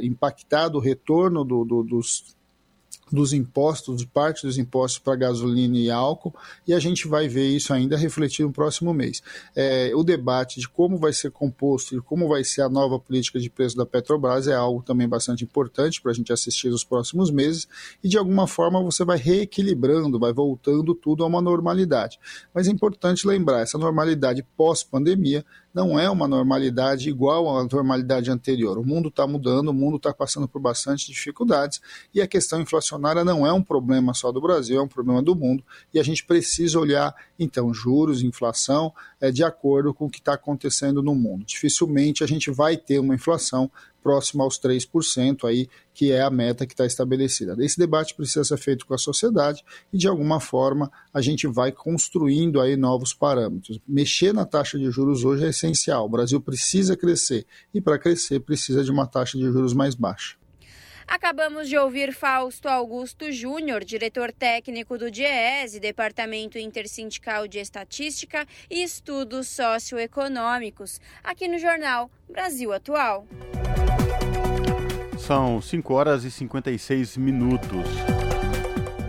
impactado o retorno do, do, dos dos impostos, de parte dos impostos para gasolina e álcool, e a gente vai ver isso ainda refletido no próximo mês. É, o debate de como vai ser composto e como vai ser a nova política de preço da Petrobras é algo também bastante importante para a gente assistir nos próximos meses, e de alguma forma você vai reequilibrando, vai voltando tudo a uma normalidade. Mas é importante lembrar, essa normalidade pós-pandemia não é uma normalidade igual à normalidade anterior. O mundo está mudando, o mundo está passando por bastante dificuldades e a questão inflacionária não é um problema só do Brasil, é um problema do mundo e a gente precisa olhar, então, juros, inflação, é, de acordo com o que está acontecendo no mundo. Dificilmente a gente vai ter uma inflação próximo aos 3%, aí, que é a meta que está estabelecida. Esse debate precisa ser feito com a sociedade e, de alguma forma, a gente vai construindo aí novos parâmetros. Mexer na taxa de juros hoje é essencial. O Brasil precisa crescer e, para crescer, precisa de uma taxa de juros mais baixa. Acabamos de ouvir Fausto Augusto Júnior, diretor técnico do DIEESE, Departamento Intersindical de Estatística e Estudos Socioeconômicos, aqui no jornal Brasil Atual. São 5 horas e 56 minutos.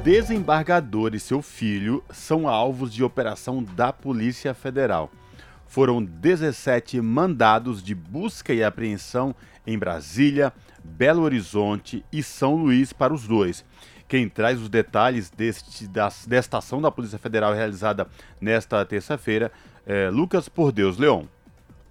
Desembargador e seu filho são alvos de operação da Polícia Federal. Foram 17 mandados de busca e apreensão em Brasília, Belo Horizonte e São Luís para os dois. Quem traz os detalhes deste, das, desta ação da Polícia Federal realizada nesta terça-feira é Lucas Por Deus Leon.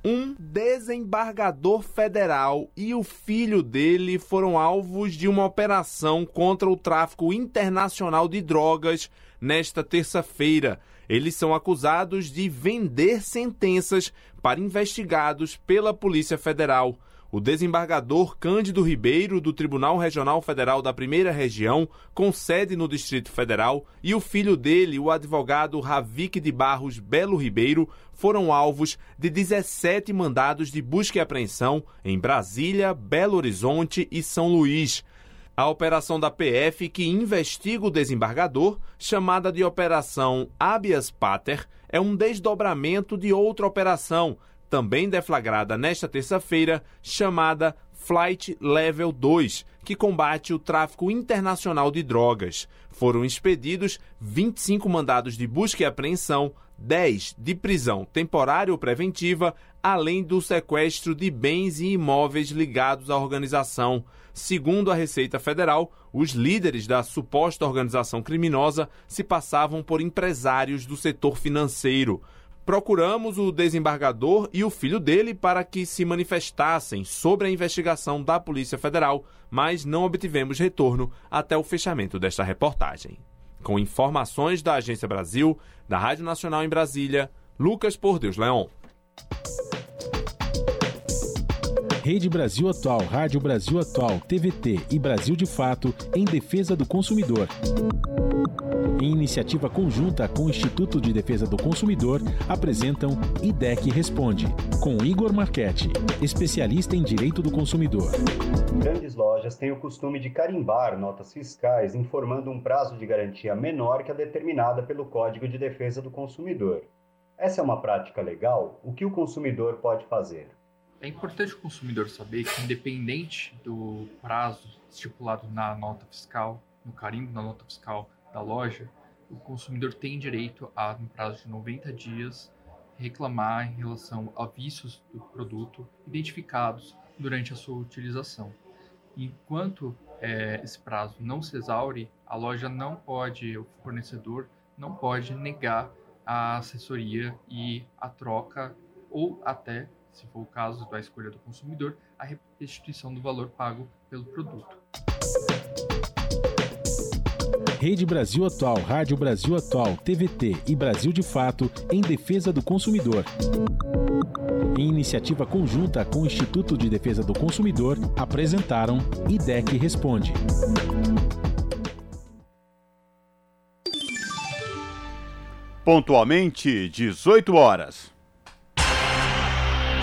Um desembargador federal e o filho dele foram alvos de uma operação contra o tráfico internacional de drogas nesta terça-feira. Eles são acusados de vender sentenças para investigados pela Polícia Federal. O desembargador Cândido Ribeiro, do Tribunal Regional Federal da Primeira Região, com sede no Distrito Federal, e o filho dele, o advogado Ravik de Barros Belo Ribeiro, foram alvos de 17 mandados de busca e apreensão em Brasília, Belo Horizonte e São Luís. A operação da PF que investiga o desembargador, chamada de Operação Habeas Pater, é um desdobramento de outra operação também deflagrada nesta terça-feira, chamada Flight Level 2, que combate o tráfico internacional de drogas. Foram expedidos 25 mandados de busca e apreensão, 10 de prisão temporária ou preventiva, além do sequestro de bens e imóveis ligados à organização. Segundo a Receita Federal, os líderes da suposta organização criminosa se passavam por empresários do setor financeiro procuramos o desembargador e o filho dele para que se manifestassem sobre a investigação da Polícia Federal, mas não obtivemos retorno até o fechamento desta reportagem. Com informações da Agência Brasil, da Rádio Nacional em Brasília, Lucas Por Deus Leon. Rede Brasil Atual, Rádio Brasil Atual, TVT e Brasil de Fato em defesa do consumidor. Em iniciativa conjunta com o Instituto de Defesa do Consumidor, apresentam IDEC Responde, com Igor Marchetti, especialista em direito do consumidor. Grandes lojas têm o costume de carimbar notas fiscais informando um prazo de garantia menor que a determinada pelo Código de Defesa do Consumidor. Essa é uma prática legal? O que o consumidor pode fazer? É importante o consumidor saber que, independente do prazo estipulado na nota fiscal, no carimbo da nota fiscal da loja, o consumidor tem direito a, no prazo de 90 dias, reclamar em relação a vícios do produto identificados durante a sua utilização. Enquanto é, esse prazo não se exaure, a loja não pode, o fornecedor não pode negar a assessoria e a troca ou até se for o caso da escolha do consumidor, a restituição do valor pago pelo produto. Rede Brasil Atual, Rádio Brasil Atual, TVT e Brasil de Fato em defesa do consumidor. Em iniciativa conjunta com o Instituto de Defesa do Consumidor, apresentaram IDEC Responde. Pontualmente, 18 horas.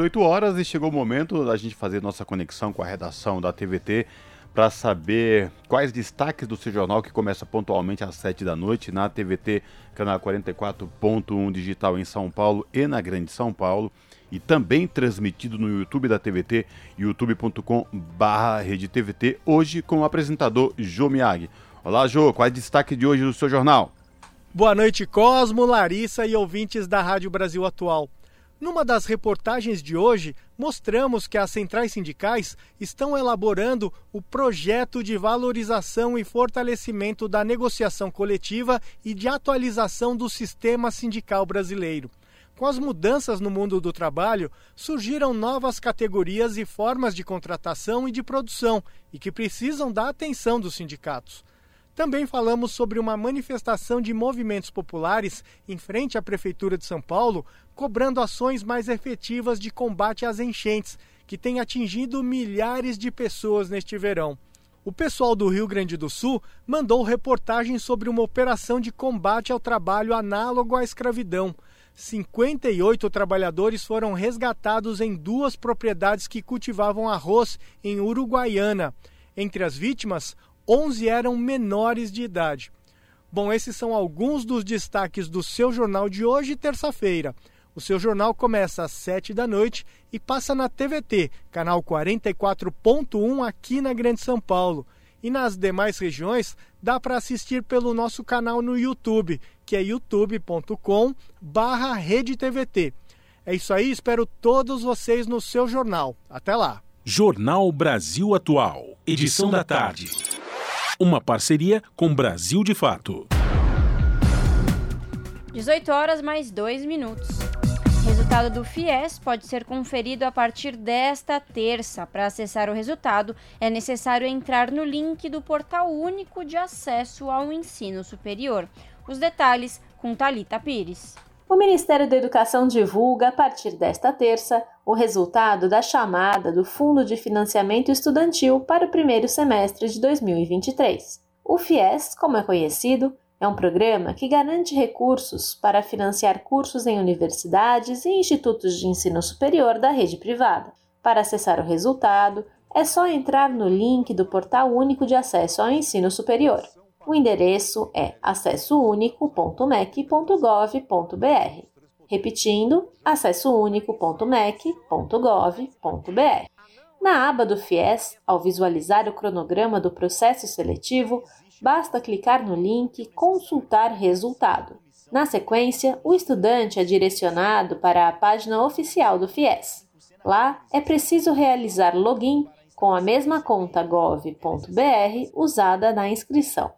18 horas e chegou o momento da gente fazer nossa conexão com a redação da TVT para saber quais destaques do seu jornal que começa pontualmente às 7 da noite na TVT, canal 44.1 digital em São Paulo e na Grande São Paulo e também transmitido no YouTube da TVT, youtube.com/redetvt, hoje com o apresentador Jô Miyagi. Olá, Jô, quais destaques de hoje do seu jornal? Boa noite, Cosmo, Larissa e ouvintes da Rádio Brasil Atual. Numa das reportagens de hoje, mostramos que as centrais sindicais estão elaborando o projeto de valorização e fortalecimento da negociação coletiva e de atualização do sistema sindical brasileiro. Com as mudanças no mundo do trabalho, surgiram novas categorias e formas de contratação e de produção e que precisam da atenção dos sindicatos. Também falamos sobre uma manifestação de movimentos populares em frente à Prefeitura de São Paulo, cobrando ações mais efetivas de combate às enchentes, que têm atingido milhares de pessoas neste verão. O pessoal do Rio Grande do Sul mandou reportagem sobre uma operação de combate ao trabalho análogo à escravidão. 58 trabalhadores foram resgatados em duas propriedades que cultivavam arroz em Uruguaiana. Entre as vítimas, 11 eram menores de idade. Bom, esses são alguns dos destaques do seu jornal de hoje, terça-feira. O seu jornal começa às 7 da noite e passa na TVT, canal 44.1 aqui na Grande São Paulo. E nas demais regiões dá para assistir pelo nosso canal no YouTube, que é youtube.com barra É isso aí, espero todos vocês no seu jornal. Até lá! Jornal Brasil Atual, edição da tarde uma parceria com Brasil de Fato. 18 horas mais 2 minutos. Resultado do FIES pode ser conferido a partir desta terça. Para acessar o resultado, é necessário entrar no link do Portal Único de Acesso ao Ensino Superior. Os detalhes com Talita Pires. O Ministério da Educação divulga, a partir desta terça, o resultado da chamada do Fundo de Financiamento Estudantil para o primeiro semestre de 2023. O FIES, como é conhecido, é um programa que garante recursos para financiar cursos em universidades e institutos de ensino superior da rede privada. Para acessar o resultado, é só entrar no link do Portal Único de Acesso ao Ensino Superior. O endereço é acessounico.mec.gov.br. Repetindo, acessounico.mec.gov.br. Na aba do FIES, ao visualizar o cronograma do processo seletivo, basta clicar no link Consultar resultado. Na sequência, o estudante é direcionado para a página oficial do FIES. Lá é preciso realizar login com a mesma conta gov.br usada na inscrição.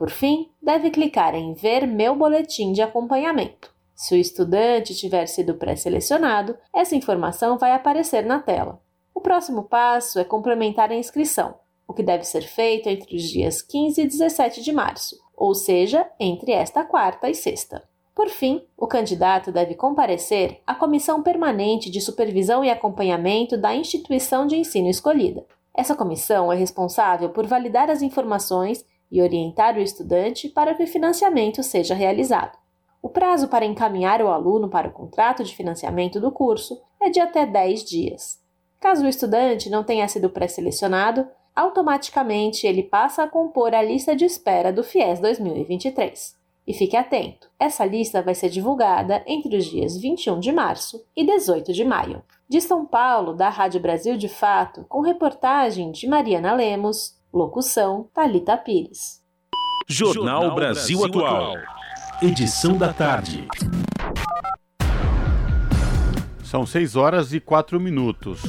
Por fim, deve clicar em Ver meu boletim de acompanhamento. Se o estudante tiver sido pré-selecionado, essa informação vai aparecer na tela. O próximo passo é complementar a inscrição, o que deve ser feito entre os dias 15 e 17 de março, ou seja, entre esta quarta e sexta. Por fim, o candidato deve comparecer à Comissão Permanente de Supervisão e Acompanhamento da instituição de ensino escolhida. Essa comissão é responsável por validar as informações e orientar o estudante para que o financiamento seja realizado. O prazo para encaminhar o aluno para o contrato de financiamento do curso é de até 10 dias. Caso o estudante não tenha sido pré-selecionado, automaticamente ele passa a compor a lista de espera do FIES 2023. E fique atento, essa lista vai ser divulgada entre os dias 21 de março e 18 de maio. De São Paulo, da Rádio Brasil de Fato, com reportagem de Mariana Lemos, locução Talita Pires. Jornal Brasil Atual. Edição da tarde. São 6 horas e 4 minutos.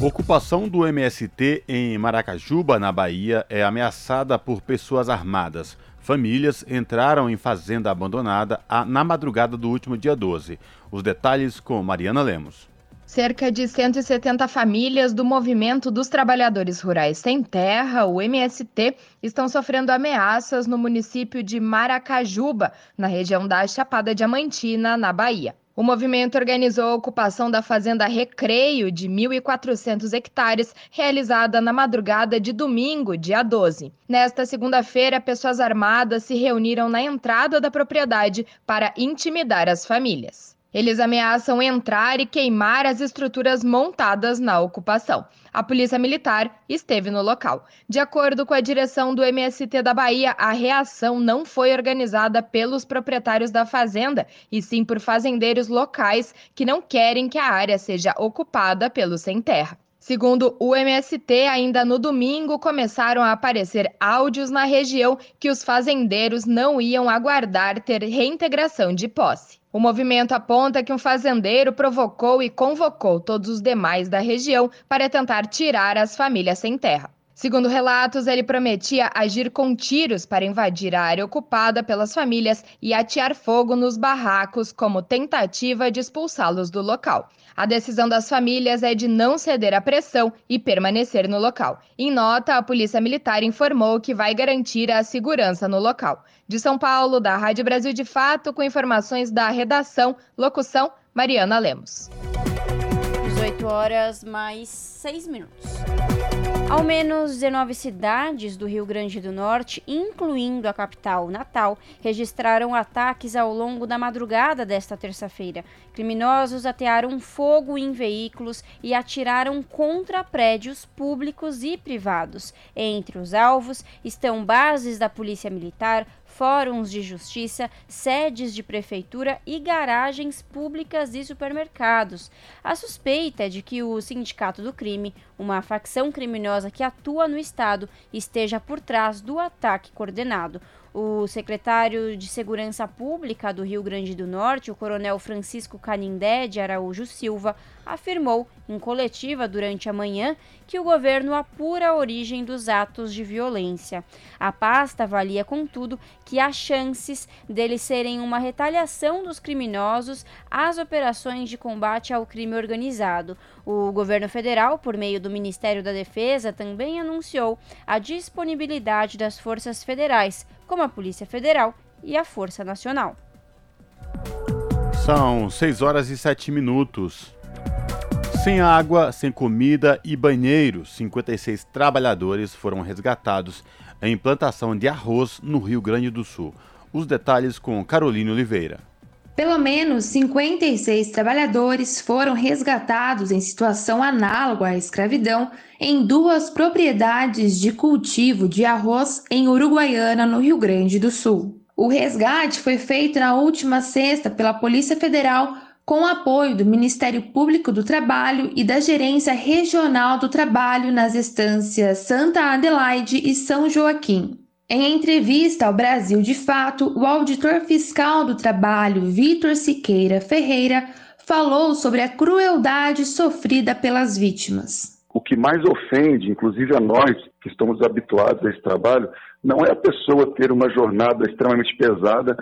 Ocupação do MST em Maracajuba, na Bahia, é ameaçada por pessoas armadas. Famílias entraram em fazenda abandonada na madrugada do último dia 12. Os detalhes com Mariana Lemos. Cerca de 170 famílias do Movimento dos Trabalhadores Rurais Sem Terra, o MST, estão sofrendo ameaças no município de Maracajuba, na região da Chapada Diamantina, na Bahia. O movimento organizou a ocupação da fazenda Recreio de 1.400 hectares, realizada na madrugada de domingo, dia 12. Nesta segunda-feira, pessoas armadas se reuniram na entrada da propriedade para intimidar as famílias. Eles ameaçam entrar e queimar as estruturas montadas na ocupação. A Polícia Militar esteve no local. De acordo com a direção do MST da Bahia, a reação não foi organizada pelos proprietários da fazenda, e sim por fazendeiros locais que não querem que a área seja ocupada pelo sem terra. Segundo o MST, ainda no domingo começaram a aparecer áudios na região que os fazendeiros não iam aguardar ter reintegração de posse. O movimento aponta que um fazendeiro provocou e convocou todos os demais da região para tentar tirar as famílias sem terra. Segundo relatos, ele prometia agir com tiros para invadir a área ocupada pelas famílias e atear fogo nos barracos como tentativa de expulsá-los do local. A decisão das famílias é de não ceder à pressão e permanecer no local. Em nota, a Polícia Militar informou que vai garantir a segurança no local. De São Paulo, da Rádio Brasil de Fato, com informações da redação, locução Mariana Lemos. 18 horas mais 6 minutos. Ao menos 19 cidades do Rio Grande do Norte, incluindo a capital Natal, registraram ataques ao longo da madrugada desta terça-feira. Criminosos atearam fogo em veículos e atiraram contra prédios públicos e privados. Entre os alvos estão bases da Polícia Militar, fóruns de justiça, sedes de prefeitura e garagens públicas e supermercados. A suspeita é de que o Sindicato do Crime, uma facção criminosa que atua no estado, esteja por trás do ataque coordenado. O secretário de Segurança Pública do Rio Grande do Norte, o coronel Francisco Canindé de Araújo Silva, afirmou em coletiva durante a manhã que o governo apura a origem dos atos de violência. A pasta avalia, contudo, que há chances deles serem uma retaliação dos criminosos às operações de combate ao crime organizado. O governo federal, por meio do Ministério da Defesa, também anunciou a disponibilidade das forças federais como a Polícia Federal e a Força Nacional. São 6 horas e 7 minutos. Sem água, sem comida e banheiro, 56 trabalhadores foram resgatados em plantação de arroz no Rio Grande do Sul. Os detalhes com Carolina Oliveira. Pelo menos 56 trabalhadores foram resgatados em situação análoga à escravidão em duas propriedades de cultivo de arroz em Uruguaiana, no Rio Grande do Sul. O resgate foi feito na última sexta pela Polícia Federal com apoio do Ministério Público do Trabalho e da Gerência Regional do Trabalho nas estâncias Santa Adelaide e São Joaquim. Em entrevista ao Brasil de Fato, o auditor fiscal do trabalho, Vitor Siqueira Ferreira, falou sobre a crueldade sofrida pelas vítimas. O que mais ofende, inclusive a nós que estamos habituados a esse trabalho, não é a pessoa ter uma jornada extremamente pesada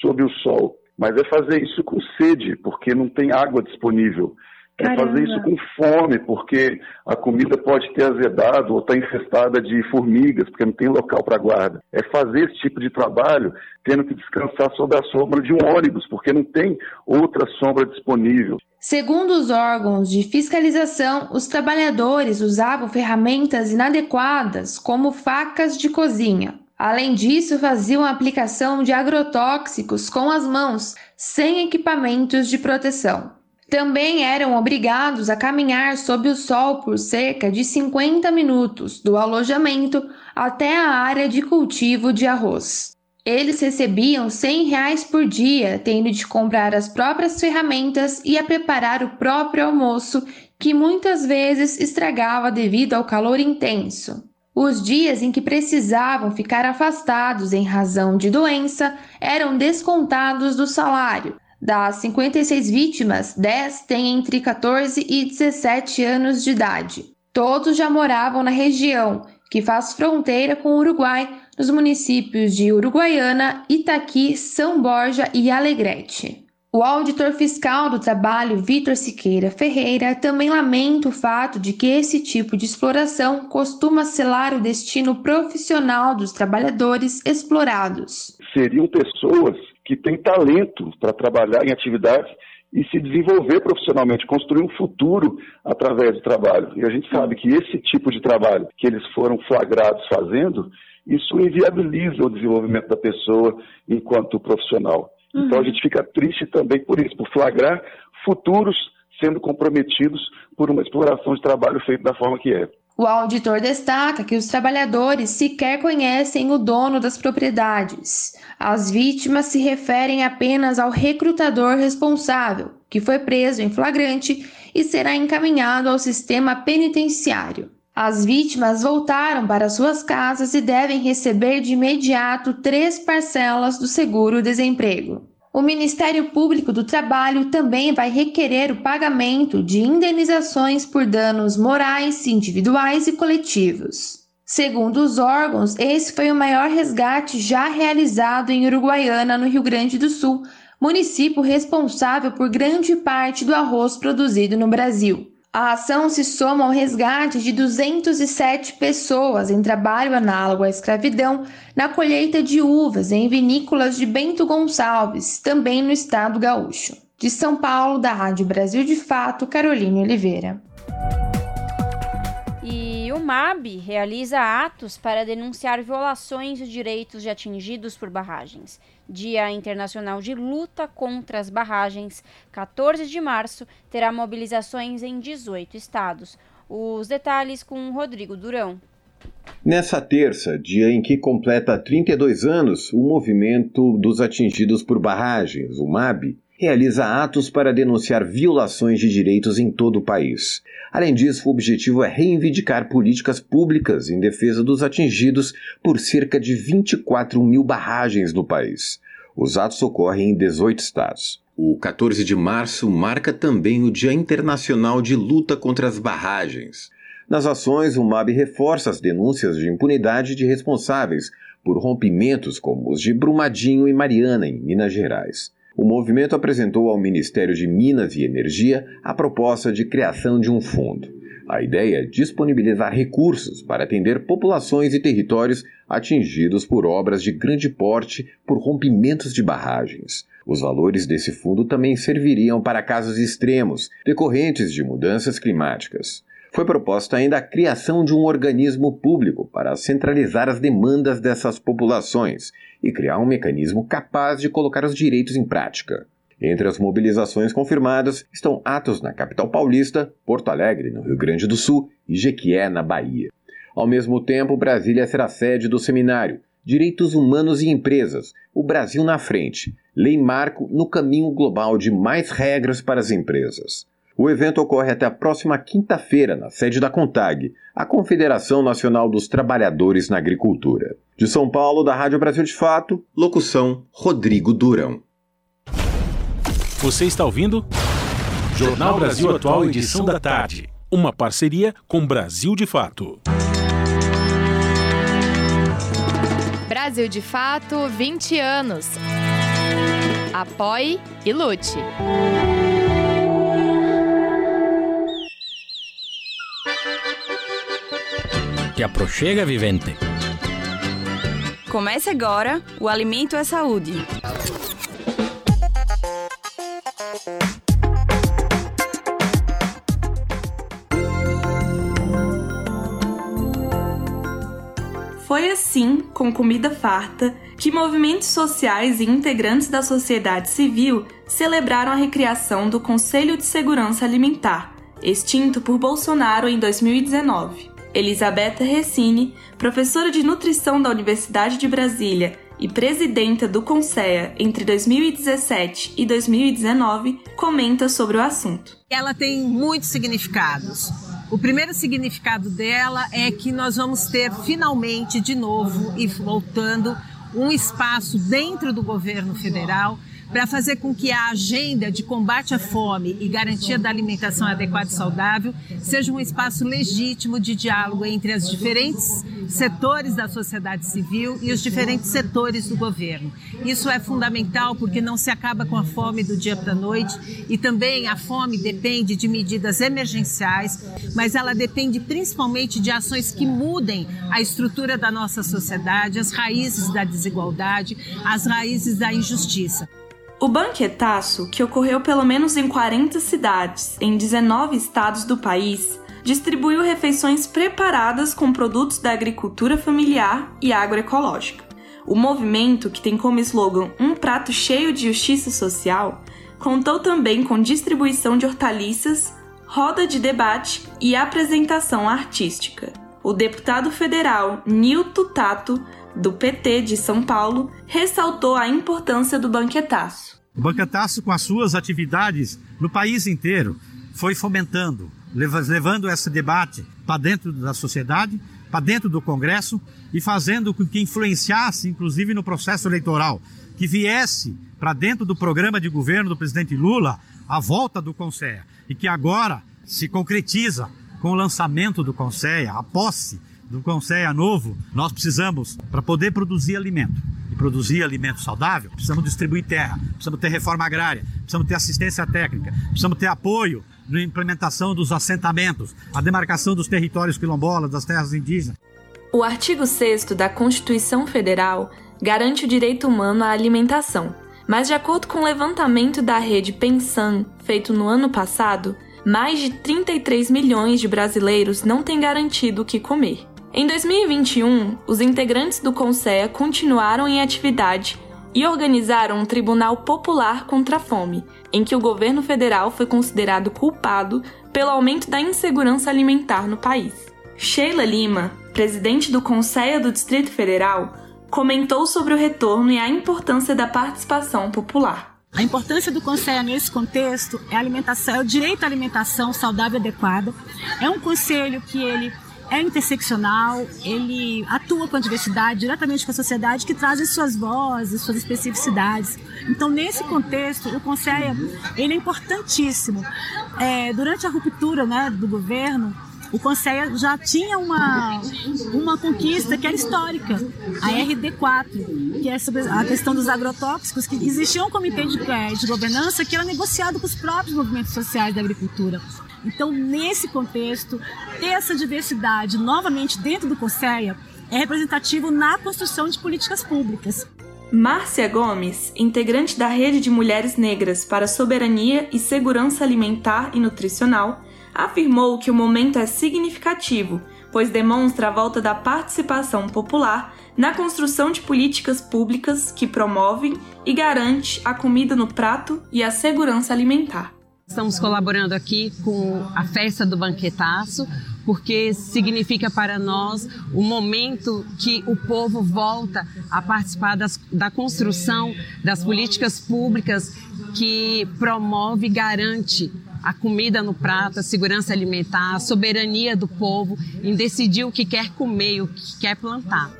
sob o sol, mas é fazer isso com sede, porque não tem água disponível. É fazer isso com fome, porque a comida pode ter azedado ou está infestada de formigas, porque não tem local para guarda. É fazer esse tipo de trabalho tendo que descansar sob a sombra de um ônibus, porque não tem outra sombra disponível. Segundo os órgãos de fiscalização, os trabalhadores usavam ferramentas inadequadas, como facas de cozinha. Além disso, faziam a aplicação de agrotóxicos com as mãos, sem equipamentos de proteção. Também eram obrigados a caminhar sob o sol por cerca de 50 minutos do alojamento até a área de cultivo de arroz. Eles recebiam 100 reais por dia, tendo de comprar as próprias ferramentas e a preparar o próprio almoço, que muitas vezes estragava devido ao calor intenso. Os dias em que precisavam ficar afastados em razão de doença eram descontados do salário, das 56 vítimas, 10 têm entre 14 e 17 anos de idade. Todos já moravam na região, que faz fronteira com o Uruguai, nos municípios de Uruguaiana, Itaqui, São Borja e Alegrete. O auditor fiscal do trabalho, Vitor Siqueira Ferreira, também lamenta o fato de que esse tipo de exploração costuma selar o destino profissional dos trabalhadores explorados. Seriam pessoas que tem talento para trabalhar em atividades e se desenvolver profissionalmente, construir um futuro através do trabalho. E a gente sabe que esse tipo de trabalho que eles foram flagrados fazendo, isso inviabiliza o desenvolvimento da pessoa enquanto profissional. Uhum. Então a gente fica triste também por isso, por flagrar futuros sendo comprometidos por uma exploração de trabalho feito da forma que é. O auditor destaca que os trabalhadores sequer conhecem o dono das propriedades. As vítimas se referem apenas ao recrutador responsável, que foi preso em flagrante e será encaminhado ao sistema penitenciário. As vítimas voltaram para suas casas e devem receber de imediato três parcelas do seguro-desemprego. O Ministério Público do Trabalho também vai requerer o pagamento de indenizações por danos morais, individuais e coletivos. Segundo os órgãos, esse foi o maior resgate já realizado em Uruguaiana, no Rio Grande do Sul, município responsável por grande parte do arroz produzido no Brasil. A ação se soma ao resgate de 207 pessoas em trabalho análogo à escravidão na colheita de uvas em vinícolas de Bento Gonçalves, também no estado gaúcho. De São Paulo, da Rádio Brasil de Fato, Carolina Oliveira. MAB realiza atos para denunciar violações de direitos de atingidos por barragens. Dia Internacional de Luta contra as Barragens, 14 de março, terá mobilizações em 18 estados. Os detalhes com Rodrigo Durão. Nessa terça, dia em que completa 32 anos, o Movimento dos Atingidos por Barragens, o MAB, realiza atos para denunciar violações de direitos em todo o país. Além disso, o objetivo é reivindicar políticas públicas em defesa dos atingidos por cerca de 24 mil barragens no país. Os atos ocorrem em 18 estados. O 14 de março marca também o Dia Internacional de Luta contra as Barragens. Nas ações, o MAB reforça as denúncias de impunidade de responsáveis por rompimentos como os de Brumadinho e Mariana, em Minas Gerais o movimento apresentou ao Ministério de Minas e Energia a proposta de criação de um fundo. A ideia é disponibilizar recursos para atender populações e territórios atingidos por obras de grande porte por rompimentos de barragens. Os valores desse fundo também serviriam para casos extremos decorrentes de mudanças climáticas. Foi proposta ainda a criação de um organismo público para centralizar as demandas dessas populações e criar um mecanismo capaz de colocar os direitos em prática. Entre as mobilizações confirmadas estão atos na capital paulista, Porto Alegre, no Rio Grande do Sul e Jequié, na Bahia. Ao mesmo tempo, Brasília será sede do seminário Direitos Humanos e Empresas, o Brasil na Frente, Lei Marco no caminho global de mais regras para as empresas. O evento ocorre até a próxima quinta-feira, na sede da CONTAG, a Confederação Nacional dos Trabalhadores na Agricultura. De São Paulo, da Rádio Brasil de Fato, locução Rodrigo Durão. Você está ouvindo? Jornal Brasil Atual, edição da tarde. Uma parceria com Brasil de Fato. Brasil de Fato, 20 anos. Apoie e lute. Te aproxega, vivente. Comece agora o Alimento é Saúde. Foi assim, com comida farta, que movimentos sociais e integrantes da sociedade civil celebraram a recriação do Conselho de Segurança Alimentar, extinto por Bolsonaro em 2019. Elisabetta Recine, professora de nutrição da Universidade de Brasília e presidenta do CONSEA entre 2017 e 2019, comenta sobre o assunto. Ela tem muitos significados. O primeiro significado dela é que nós vamos ter finalmente de novo e voltando um espaço dentro do governo federal para fazer com que a agenda de combate à fome e garantia da alimentação adequada e saudável seja um espaço legítimo de diálogo entre os diferentes setores da sociedade civil e os diferentes setores do governo. Isso é fundamental porque não se acaba com a fome do dia para a noite e também a fome depende de medidas emergenciais, mas ela depende principalmente de ações que mudem a estrutura da nossa sociedade, as raízes da desigualdade, as raízes da injustiça. O banquetaço, que ocorreu pelo menos em 40 cidades, em 19 estados do país, distribuiu refeições preparadas com produtos da agricultura familiar e agroecológica. O movimento, que tem como slogan Um prato cheio de justiça social, contou também com distribuição de hortaliças, roda de debate e apresentação artística. O deputado federal Nilton Tato do PT de São Paulo, ressaltou a importância do banquetaço. O banquetaço, com as suas atividades no país inteiro, foi fomentando, levando esse debate para dentro da sociedade, para dentro do Congresso e fazendo com que influenciasse, inclusive no processo eleitoral, que viesse para dentro do programa de governo do presidente Lula a volta do Conselho e que agora se concretiza com o lançamento do Conselho, a posse do Conceia Novo, nós precisamos, para poder produzir alimento e produzir alimento saudável, precisamos distribuir terra, precisamos ter reforma agrária, precisamos ter assistência técnica, precisamos ter apoio na implementação dos assentamentos, a demarcação dos territórios quilombolas, das terras indígenas. O artigo 6 da Constituição Federal garante o direito humano à alimentação, mas de acordo com o levantamento da rede Pensan, feito no ano passado, mais de 33 milhões de brasileiros não têm garantido o que comer. Em 2021, os integrantes do Conselho continuaram em atividade e organizaram um Tribunal Popular contra a Fome, em que o governo federal foi considerado culpado pelo aumento da insegurança alimentar no país. Sheila Lima, presidente do Conselho do Distrito Federal, comentou sobre o retorno e a importância da participação popular. A importância do conselho nesse contexto é a alimentação, é o direito à alimentação saudável e adequada. É um conselho que ele é interseccional, ele atua com a diversidade, diretamente com a sociedade, que trazem suas vozes, suas especificidades. Então, nesse contexto, o Conselho ele é importantíssimo. É, durante a ruptura né, do governo, o Conselho já tinha uma, uma conquista que era histórica, a RD4, que é sobre a questão dos agrotóxicos, que existia um comitê de, é, de governança que era negociado com os próprios movimentos sociais da agricultura. Então, nesse contexto, ter essa diversidade novamente dentro do CONSEA é representativo na construção de políticas públicas. Márcia Gomes, integrante da Rede de Mulheres Negras para Soberania e Segurança Alimentar e Nutricional, afirmou que o momento é significativo, pois demonstra a volta da participação popular na construção de políticas públicas que promovem e garante a comida no prato e a segurança alimentar. Estamos colaborando aqui com a festa do banquetaço, porque significa para nós o momento que o povo volta a participar das, da construção das políticas públicas que promove e garante a comida no prato, a segurança alimentar, a soberania do povo em decidir o que quer comer e o que quer plantar.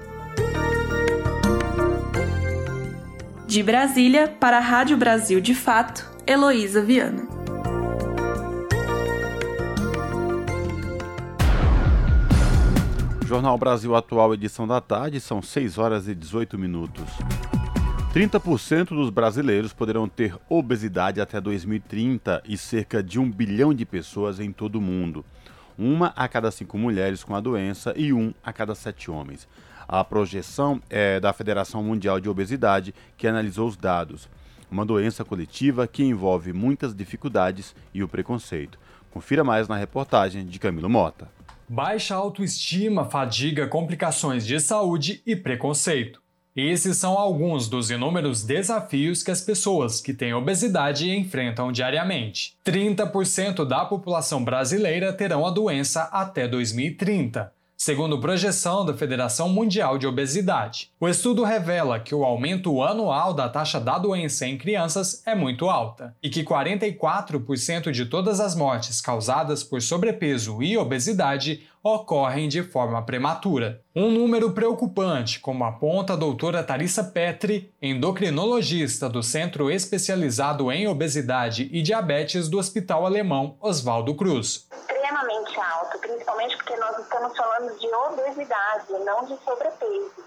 De Brasília, para a Rádio Brasil de Fato, Heloísa Viana. Jornal Brasil Atual, edição da tarde, são 6 horas e 18 minutos. 30% dos brasileiros poderão ter obesidade até 2030 e cerca de um bilhão de pessoas em todo o mundo. Uma a cada cinco mulheres com a doença e um a cada sete homens. A projeção é da Federação Mundial de Obesidade, que analisou os dados. Uma doença coletiva que envolve muitas dificuldades e o preconceito. Confira mais na reportagem de Camilo Mota. Baixa autoestima, fadiga, complicações de saúde e preconceito. Esses são alguns dos inúmeros desafios que as pessoas que têm obesidade enfrentam diariamente. 30% da população brasileira terão a doença até 2030 segundo projeção da Federação Mundial de Obesidade. O estudo revela que o aumento anual da taxa da doença em crianças é muito alta e que 44% de todas as mortes causadas por sobrepeso e obesidade ocorrem de forma prematura. Um número preocupante, como aponta a doutora Tarissa Petri, endocrinologista do Centro Especializado em Obesidade e Diabetes do Hospital Alemão Oswaldo Cruz extremamente alto, principalmente porque nós estamos falando de obesidade, não de sobrepeso.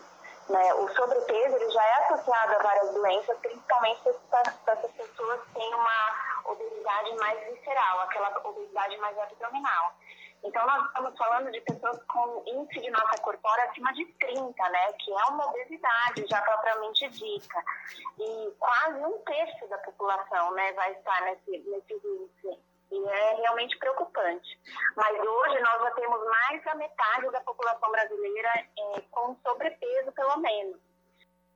Né? O sobrepeso ele já é associado a várias doenças, principalmente se essas pessoas têm uma obesidade mais visceral, aquela obesidade mais abdominal. Então, nós estamos falando de pessoas com índice de massa corpórea acima de 30, né? Que é uma obesidade já propriamente dita. E quase um terço da população, né, vai estar nesse, nesse índice. E é realmente preocupante. Mas hoje nós já temos mais da metade da população brasileira é, com sobrepeso, pelo menos.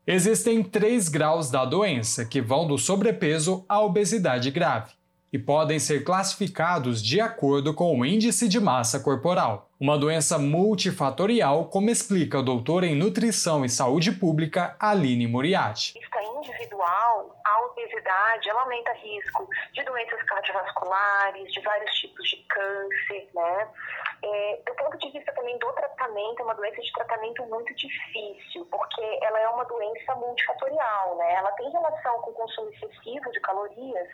Existem três graus da doença, que vão do sobrepeso à obesidade grave, e podem ser classificados de acordo com o índice de massa corporal. Uma doença multifatorial, como explica a doutora em Nutrição e Saúde Pública, Aline Moriarty individual, a obesidade ela aumenta risco de doenças cardiovasculares, de vários tipos de câncer, né? É, do ponto de vista também do tratamento, é uma doença de tratamento muito difícil, porque ela é uma doença multifatorial, né? Ela tem relação com o consumo excessivo de calorias,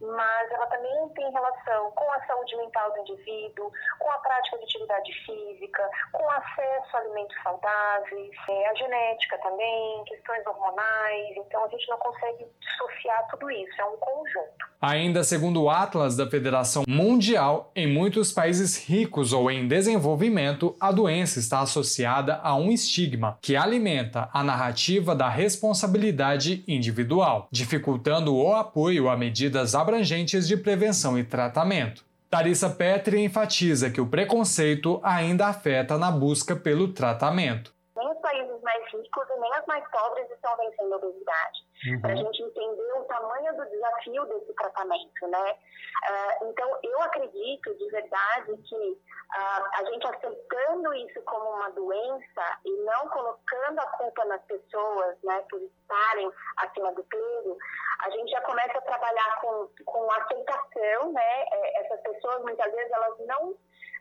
mas ela também tem relação com a saúde mental do indivíduo, com a prática de atividade física, com acesso a alimentos saudáveis, é, a genética também, questões hormonais. Então a gente não consegue dissociar tudo isso, é um conjunto. Ainda segundo o Atlas da Federação Mundial, em muitos países ricos ou em desenvolvimento, a doença está associada a um estigma que alimenta a narrativa da responsabilidade individual, dificultando o apoio a medidas abrangentes de prevenção e tratamento. Tarissa Petri enfatiza que o preconceito ainda afeta na busca pelo tratamento mais ricos e nem as mais pobres estão vencendo a obesidade. Uhum. Para a gente entender o tamanho do desafio desse tratamento, né? Uh, então, eu acredito de verdade que uh, a gente aceitando isso como uma doença e não colocando a culpa nas pessoas, né, por estarem acima do peso, a gente já começa a trabalhar com, com aceitação, né? É, essas pessoas, muitas vezes, elas não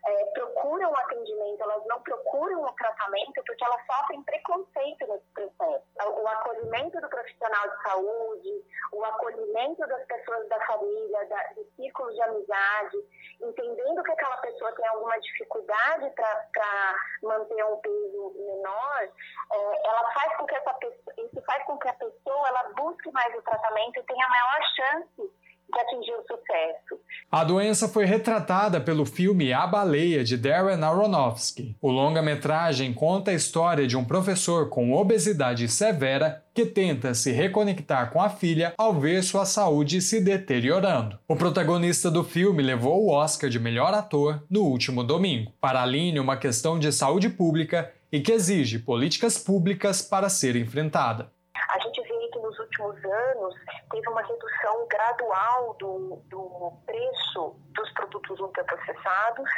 é, procuram atendimento, elas não procuram o tratamento porque elas sofrem preconceito nesse processo. O acolhimento do profissional de saúde, o acolhimento das pessoas da família, da, dos círculos de amizade, entendendo que aquela pessoa tem alguma dificuldade para manter um peso menor, é, ela faz com que essa pessoa, isso faz com que a pessoa ela busque mais o tratamento e tenha maior chance de atingir o sucesso. A doença foi retratada pelo filme A Baleia, de Darren Aronofsky. O longa-metragem conta a história de um professor com obesidade severa que tenta se reconectar com a filha ao ver sua saúde se deteriorando. O protagonista do filme levou o Oscar de melhor ator no último domingo. Para Aline, uma questão de saúde pública e que exige políticas públicas para ser enfrentada. A gente vê nos últimos anos teve uma redução gradual do, do preço dos produtos ultraprocessados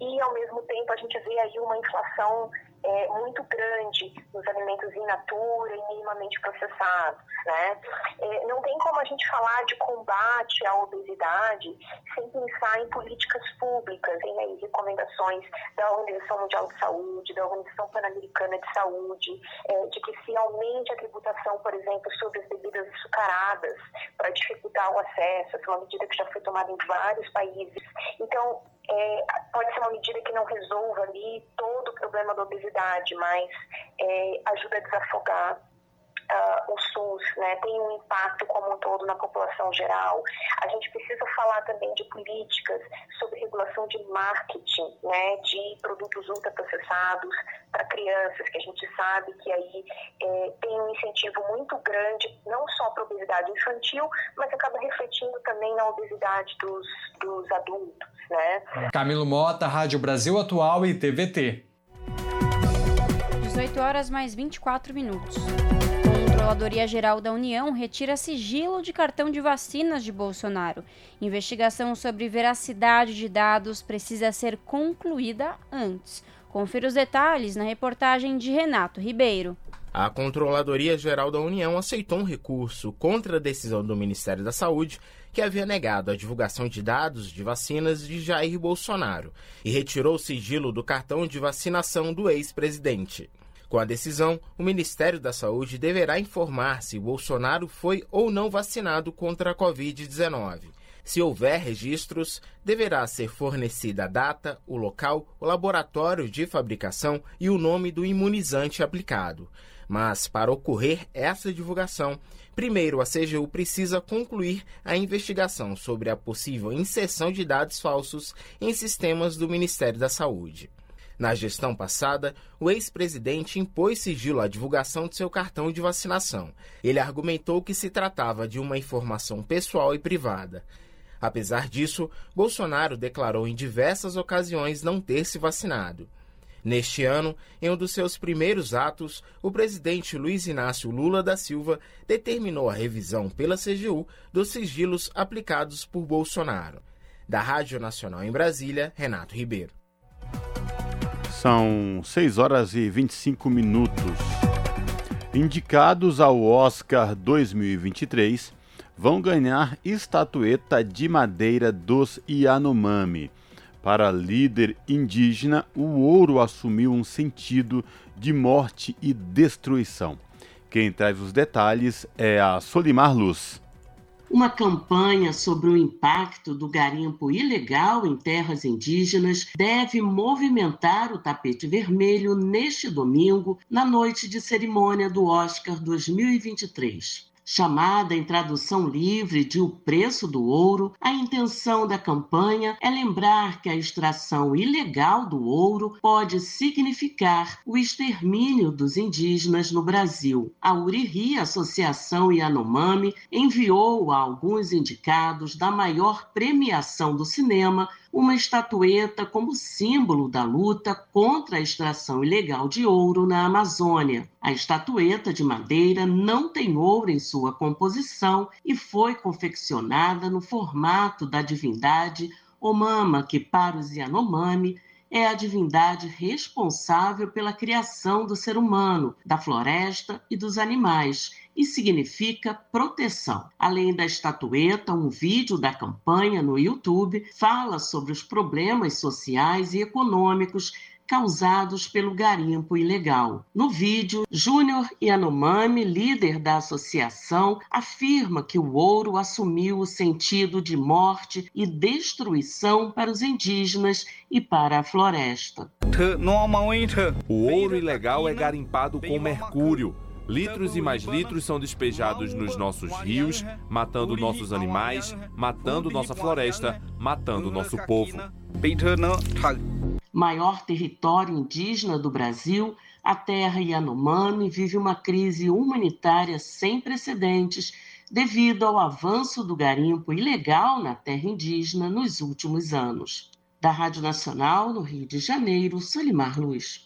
e, ao mesmo tempo, a gente vê aí uma inflação é, muito grande nos alimentos in natura e minimamente processados. Né? É, não tem como a gente falar de combate à obesidade sem pensar em políticas públicas. Aí recomendações da Organização Mundial de Saúde, da Organização Pan-Americana de Saúde, é, de que se aumente a tributação, por exemplo, sobre as bebidas açucaradas para dificultar o acesso. Essa é uma medida que já foi tomada em vários países. Então, é, pode ser uma medida que não resolva ali todo o problema da obesidade, mas é, ajuda a desafogar uh, o SUS, né, tem um impacto como um todo na população geral. A gente precisa falar também de políticas sobre regulação de marketing, né, de produtos ultraprocessados para crianças, que a gente sabe que aí é, tem um incentivo muito grande, não só para a obesidade infantil, mas acaba refletindo também na obesidade dos, dos adultos. Né? Camilo Mota, Rádio Brasil Atual e TVT. 18 horas mais 24 minutos. Controladoria Geral da União retira sigilo de cartão de vacinas de Bolsonaro. Investigação sobre veracidade de dados precisa ser concluída antes. Confira os detalhes na reportagem de Renato Ribeiro. A Controladoria Geral da União aceitou um recurso contra a decisão do Ministério da Saúde que havia negado a divulgação de dados de vacinas de Jair Bolsonaro e retirou o sigilo do cartão de vacinação do ex-presidente. Com a decisão, o Ministério da Saúde deverá informar se Bolsonaro foi ou não vacinado contra a Covid-19. Se houver registros, deverá ser fornecida a data, o local, o laboratório de fabricação e o nome do imunizante aplicado. Mas, para ocorrer essa divulgação, primeiro a CGU precisa concluir a investigação sobre a possível inserção de dados falsos em sistemas do Ministério da Saúde. Na gestão passada, o ex-presidente impôs sigilo à divulgação de seu cartão de vacinação. Ele argumentou que se tratava de uma informação pessoal e privada. Apesar disso, Bolsonaro declarou em diversas ocasiões não ter se vacinado. Neste ano, em um dos seus primeiros atos, o presidente Luiz Inácio Lula da Silva determinou a revisão pela CGU dos sigilos aplicados por Bolsonaro. Da Rádio Nacional em Brasília, Renato Ribeiro. São 6 horas e 25 minutos. Indicados ao Oscar 2023 vão ganhar estatueta de madeira dos Yanomami. Para líder indígena, o ouro assumiu um sentido de morte e destruição. Quem traz os detalhes é a Solimar Luz. Uma campanha sobre o impacto do garimpo ilegal em terras indígenas deve movimentar o tapete vermelho neste domingo, na noite de cerimônia do Oscar 2023 chamada em tradução livre de O Preço do Ouro, a intenção da campanha é lembrar que a extração ilegal do ouro pode significar o extermínio dos indígenas no Brasil. A Uriri, Associação Yanomami, enviou a alguns indicados da maior premiação do cinema uma estatueta como símbolo da luta contra a extração ilegal de ouro na Amazônia. A estatueta de madeira não tem ouro em sua composição e foi confeccionada no formato da divindade Omama, que para os Yanomami é a divindade responsável pela criação do ser humano, da floresta e dos animais e significa proteção. Além da estatueta, um vídeo da campanha no YouTube fala sobre os problemas sociais e econômicos causados pelo garimpo ilegal. No vídeo, Júnior Yanomami, líder da associação, afirma que o ouro assumiu o sentido de morte e destruição para os indígenas e para a floresta. O ouro ilegal é garimpado com mercúrio Litros e mais litros são despejados nos nossos rios, matando nossos animais, matando nossa floresta, matando nosso povo. Maior território indígena do Brasil, a terra Yanomami vive uma crise humanitária sem precedentes devido ao avanço do garimpo ilegal na terra indígena nos últimos anos. Da Rádio Nacional, no Rio de Janeiro, Solimar Luz.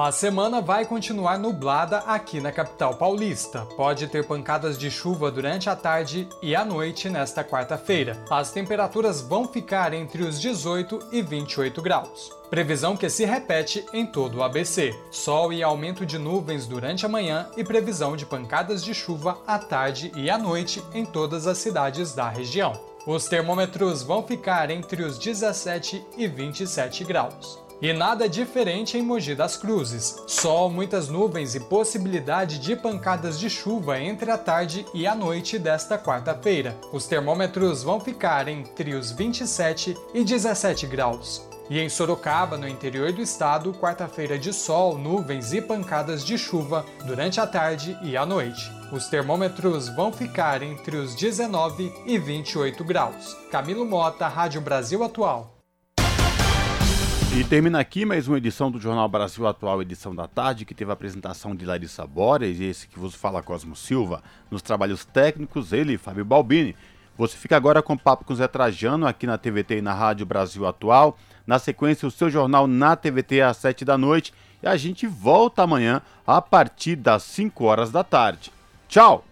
A semana vai continuar nublada aqui na capital paulista. Pode ter pancadas de chuva durante a tarde e a noite nesta quarta-feira. As temperaturas vão ficar entre os 18 e 28 graus. Previsão que se repete em todo o ABC. Sol e aumento de nuvens durante a manhã e previsão de pancadas de chuva à tarde e à noite em todas as cidades da região. Os termômetros vão ficar entre os 17 e 27 graus. E nada diferente em Mogi das Cruzes. Sol, muitas nuvens e possibilidade de pancadas de chuva entre a tarde e a noite desta quarta-feira. Os termômetros vão ficar entre os 27 e 17 graus. E em Sorocaba, no interior do estado, quarta-feira de sol, nuvens e pancadas de chuva durante a tarde e a noite. Os termômetros vão ficar entre os 19 e 28 graus. Camilo Mota, Rádio Brasil Atual. E termina aqui mais uma edição do Jornal Brasil Atual, edição da tarde, que teve a apresentação de Larissa Borges e esse que vos fala Cosmo Silva. Nos trabalhos técnicos, ele, Fábio Balbini. Você fica agora com o Papo com Zé Trajano, aqui na TVT e na Rádio Brasil Atual. Na sequência, o seu jornal na TVT às 7 da noite. E a gente volta amanhã a partir das 5 horas da tarde. Tchau!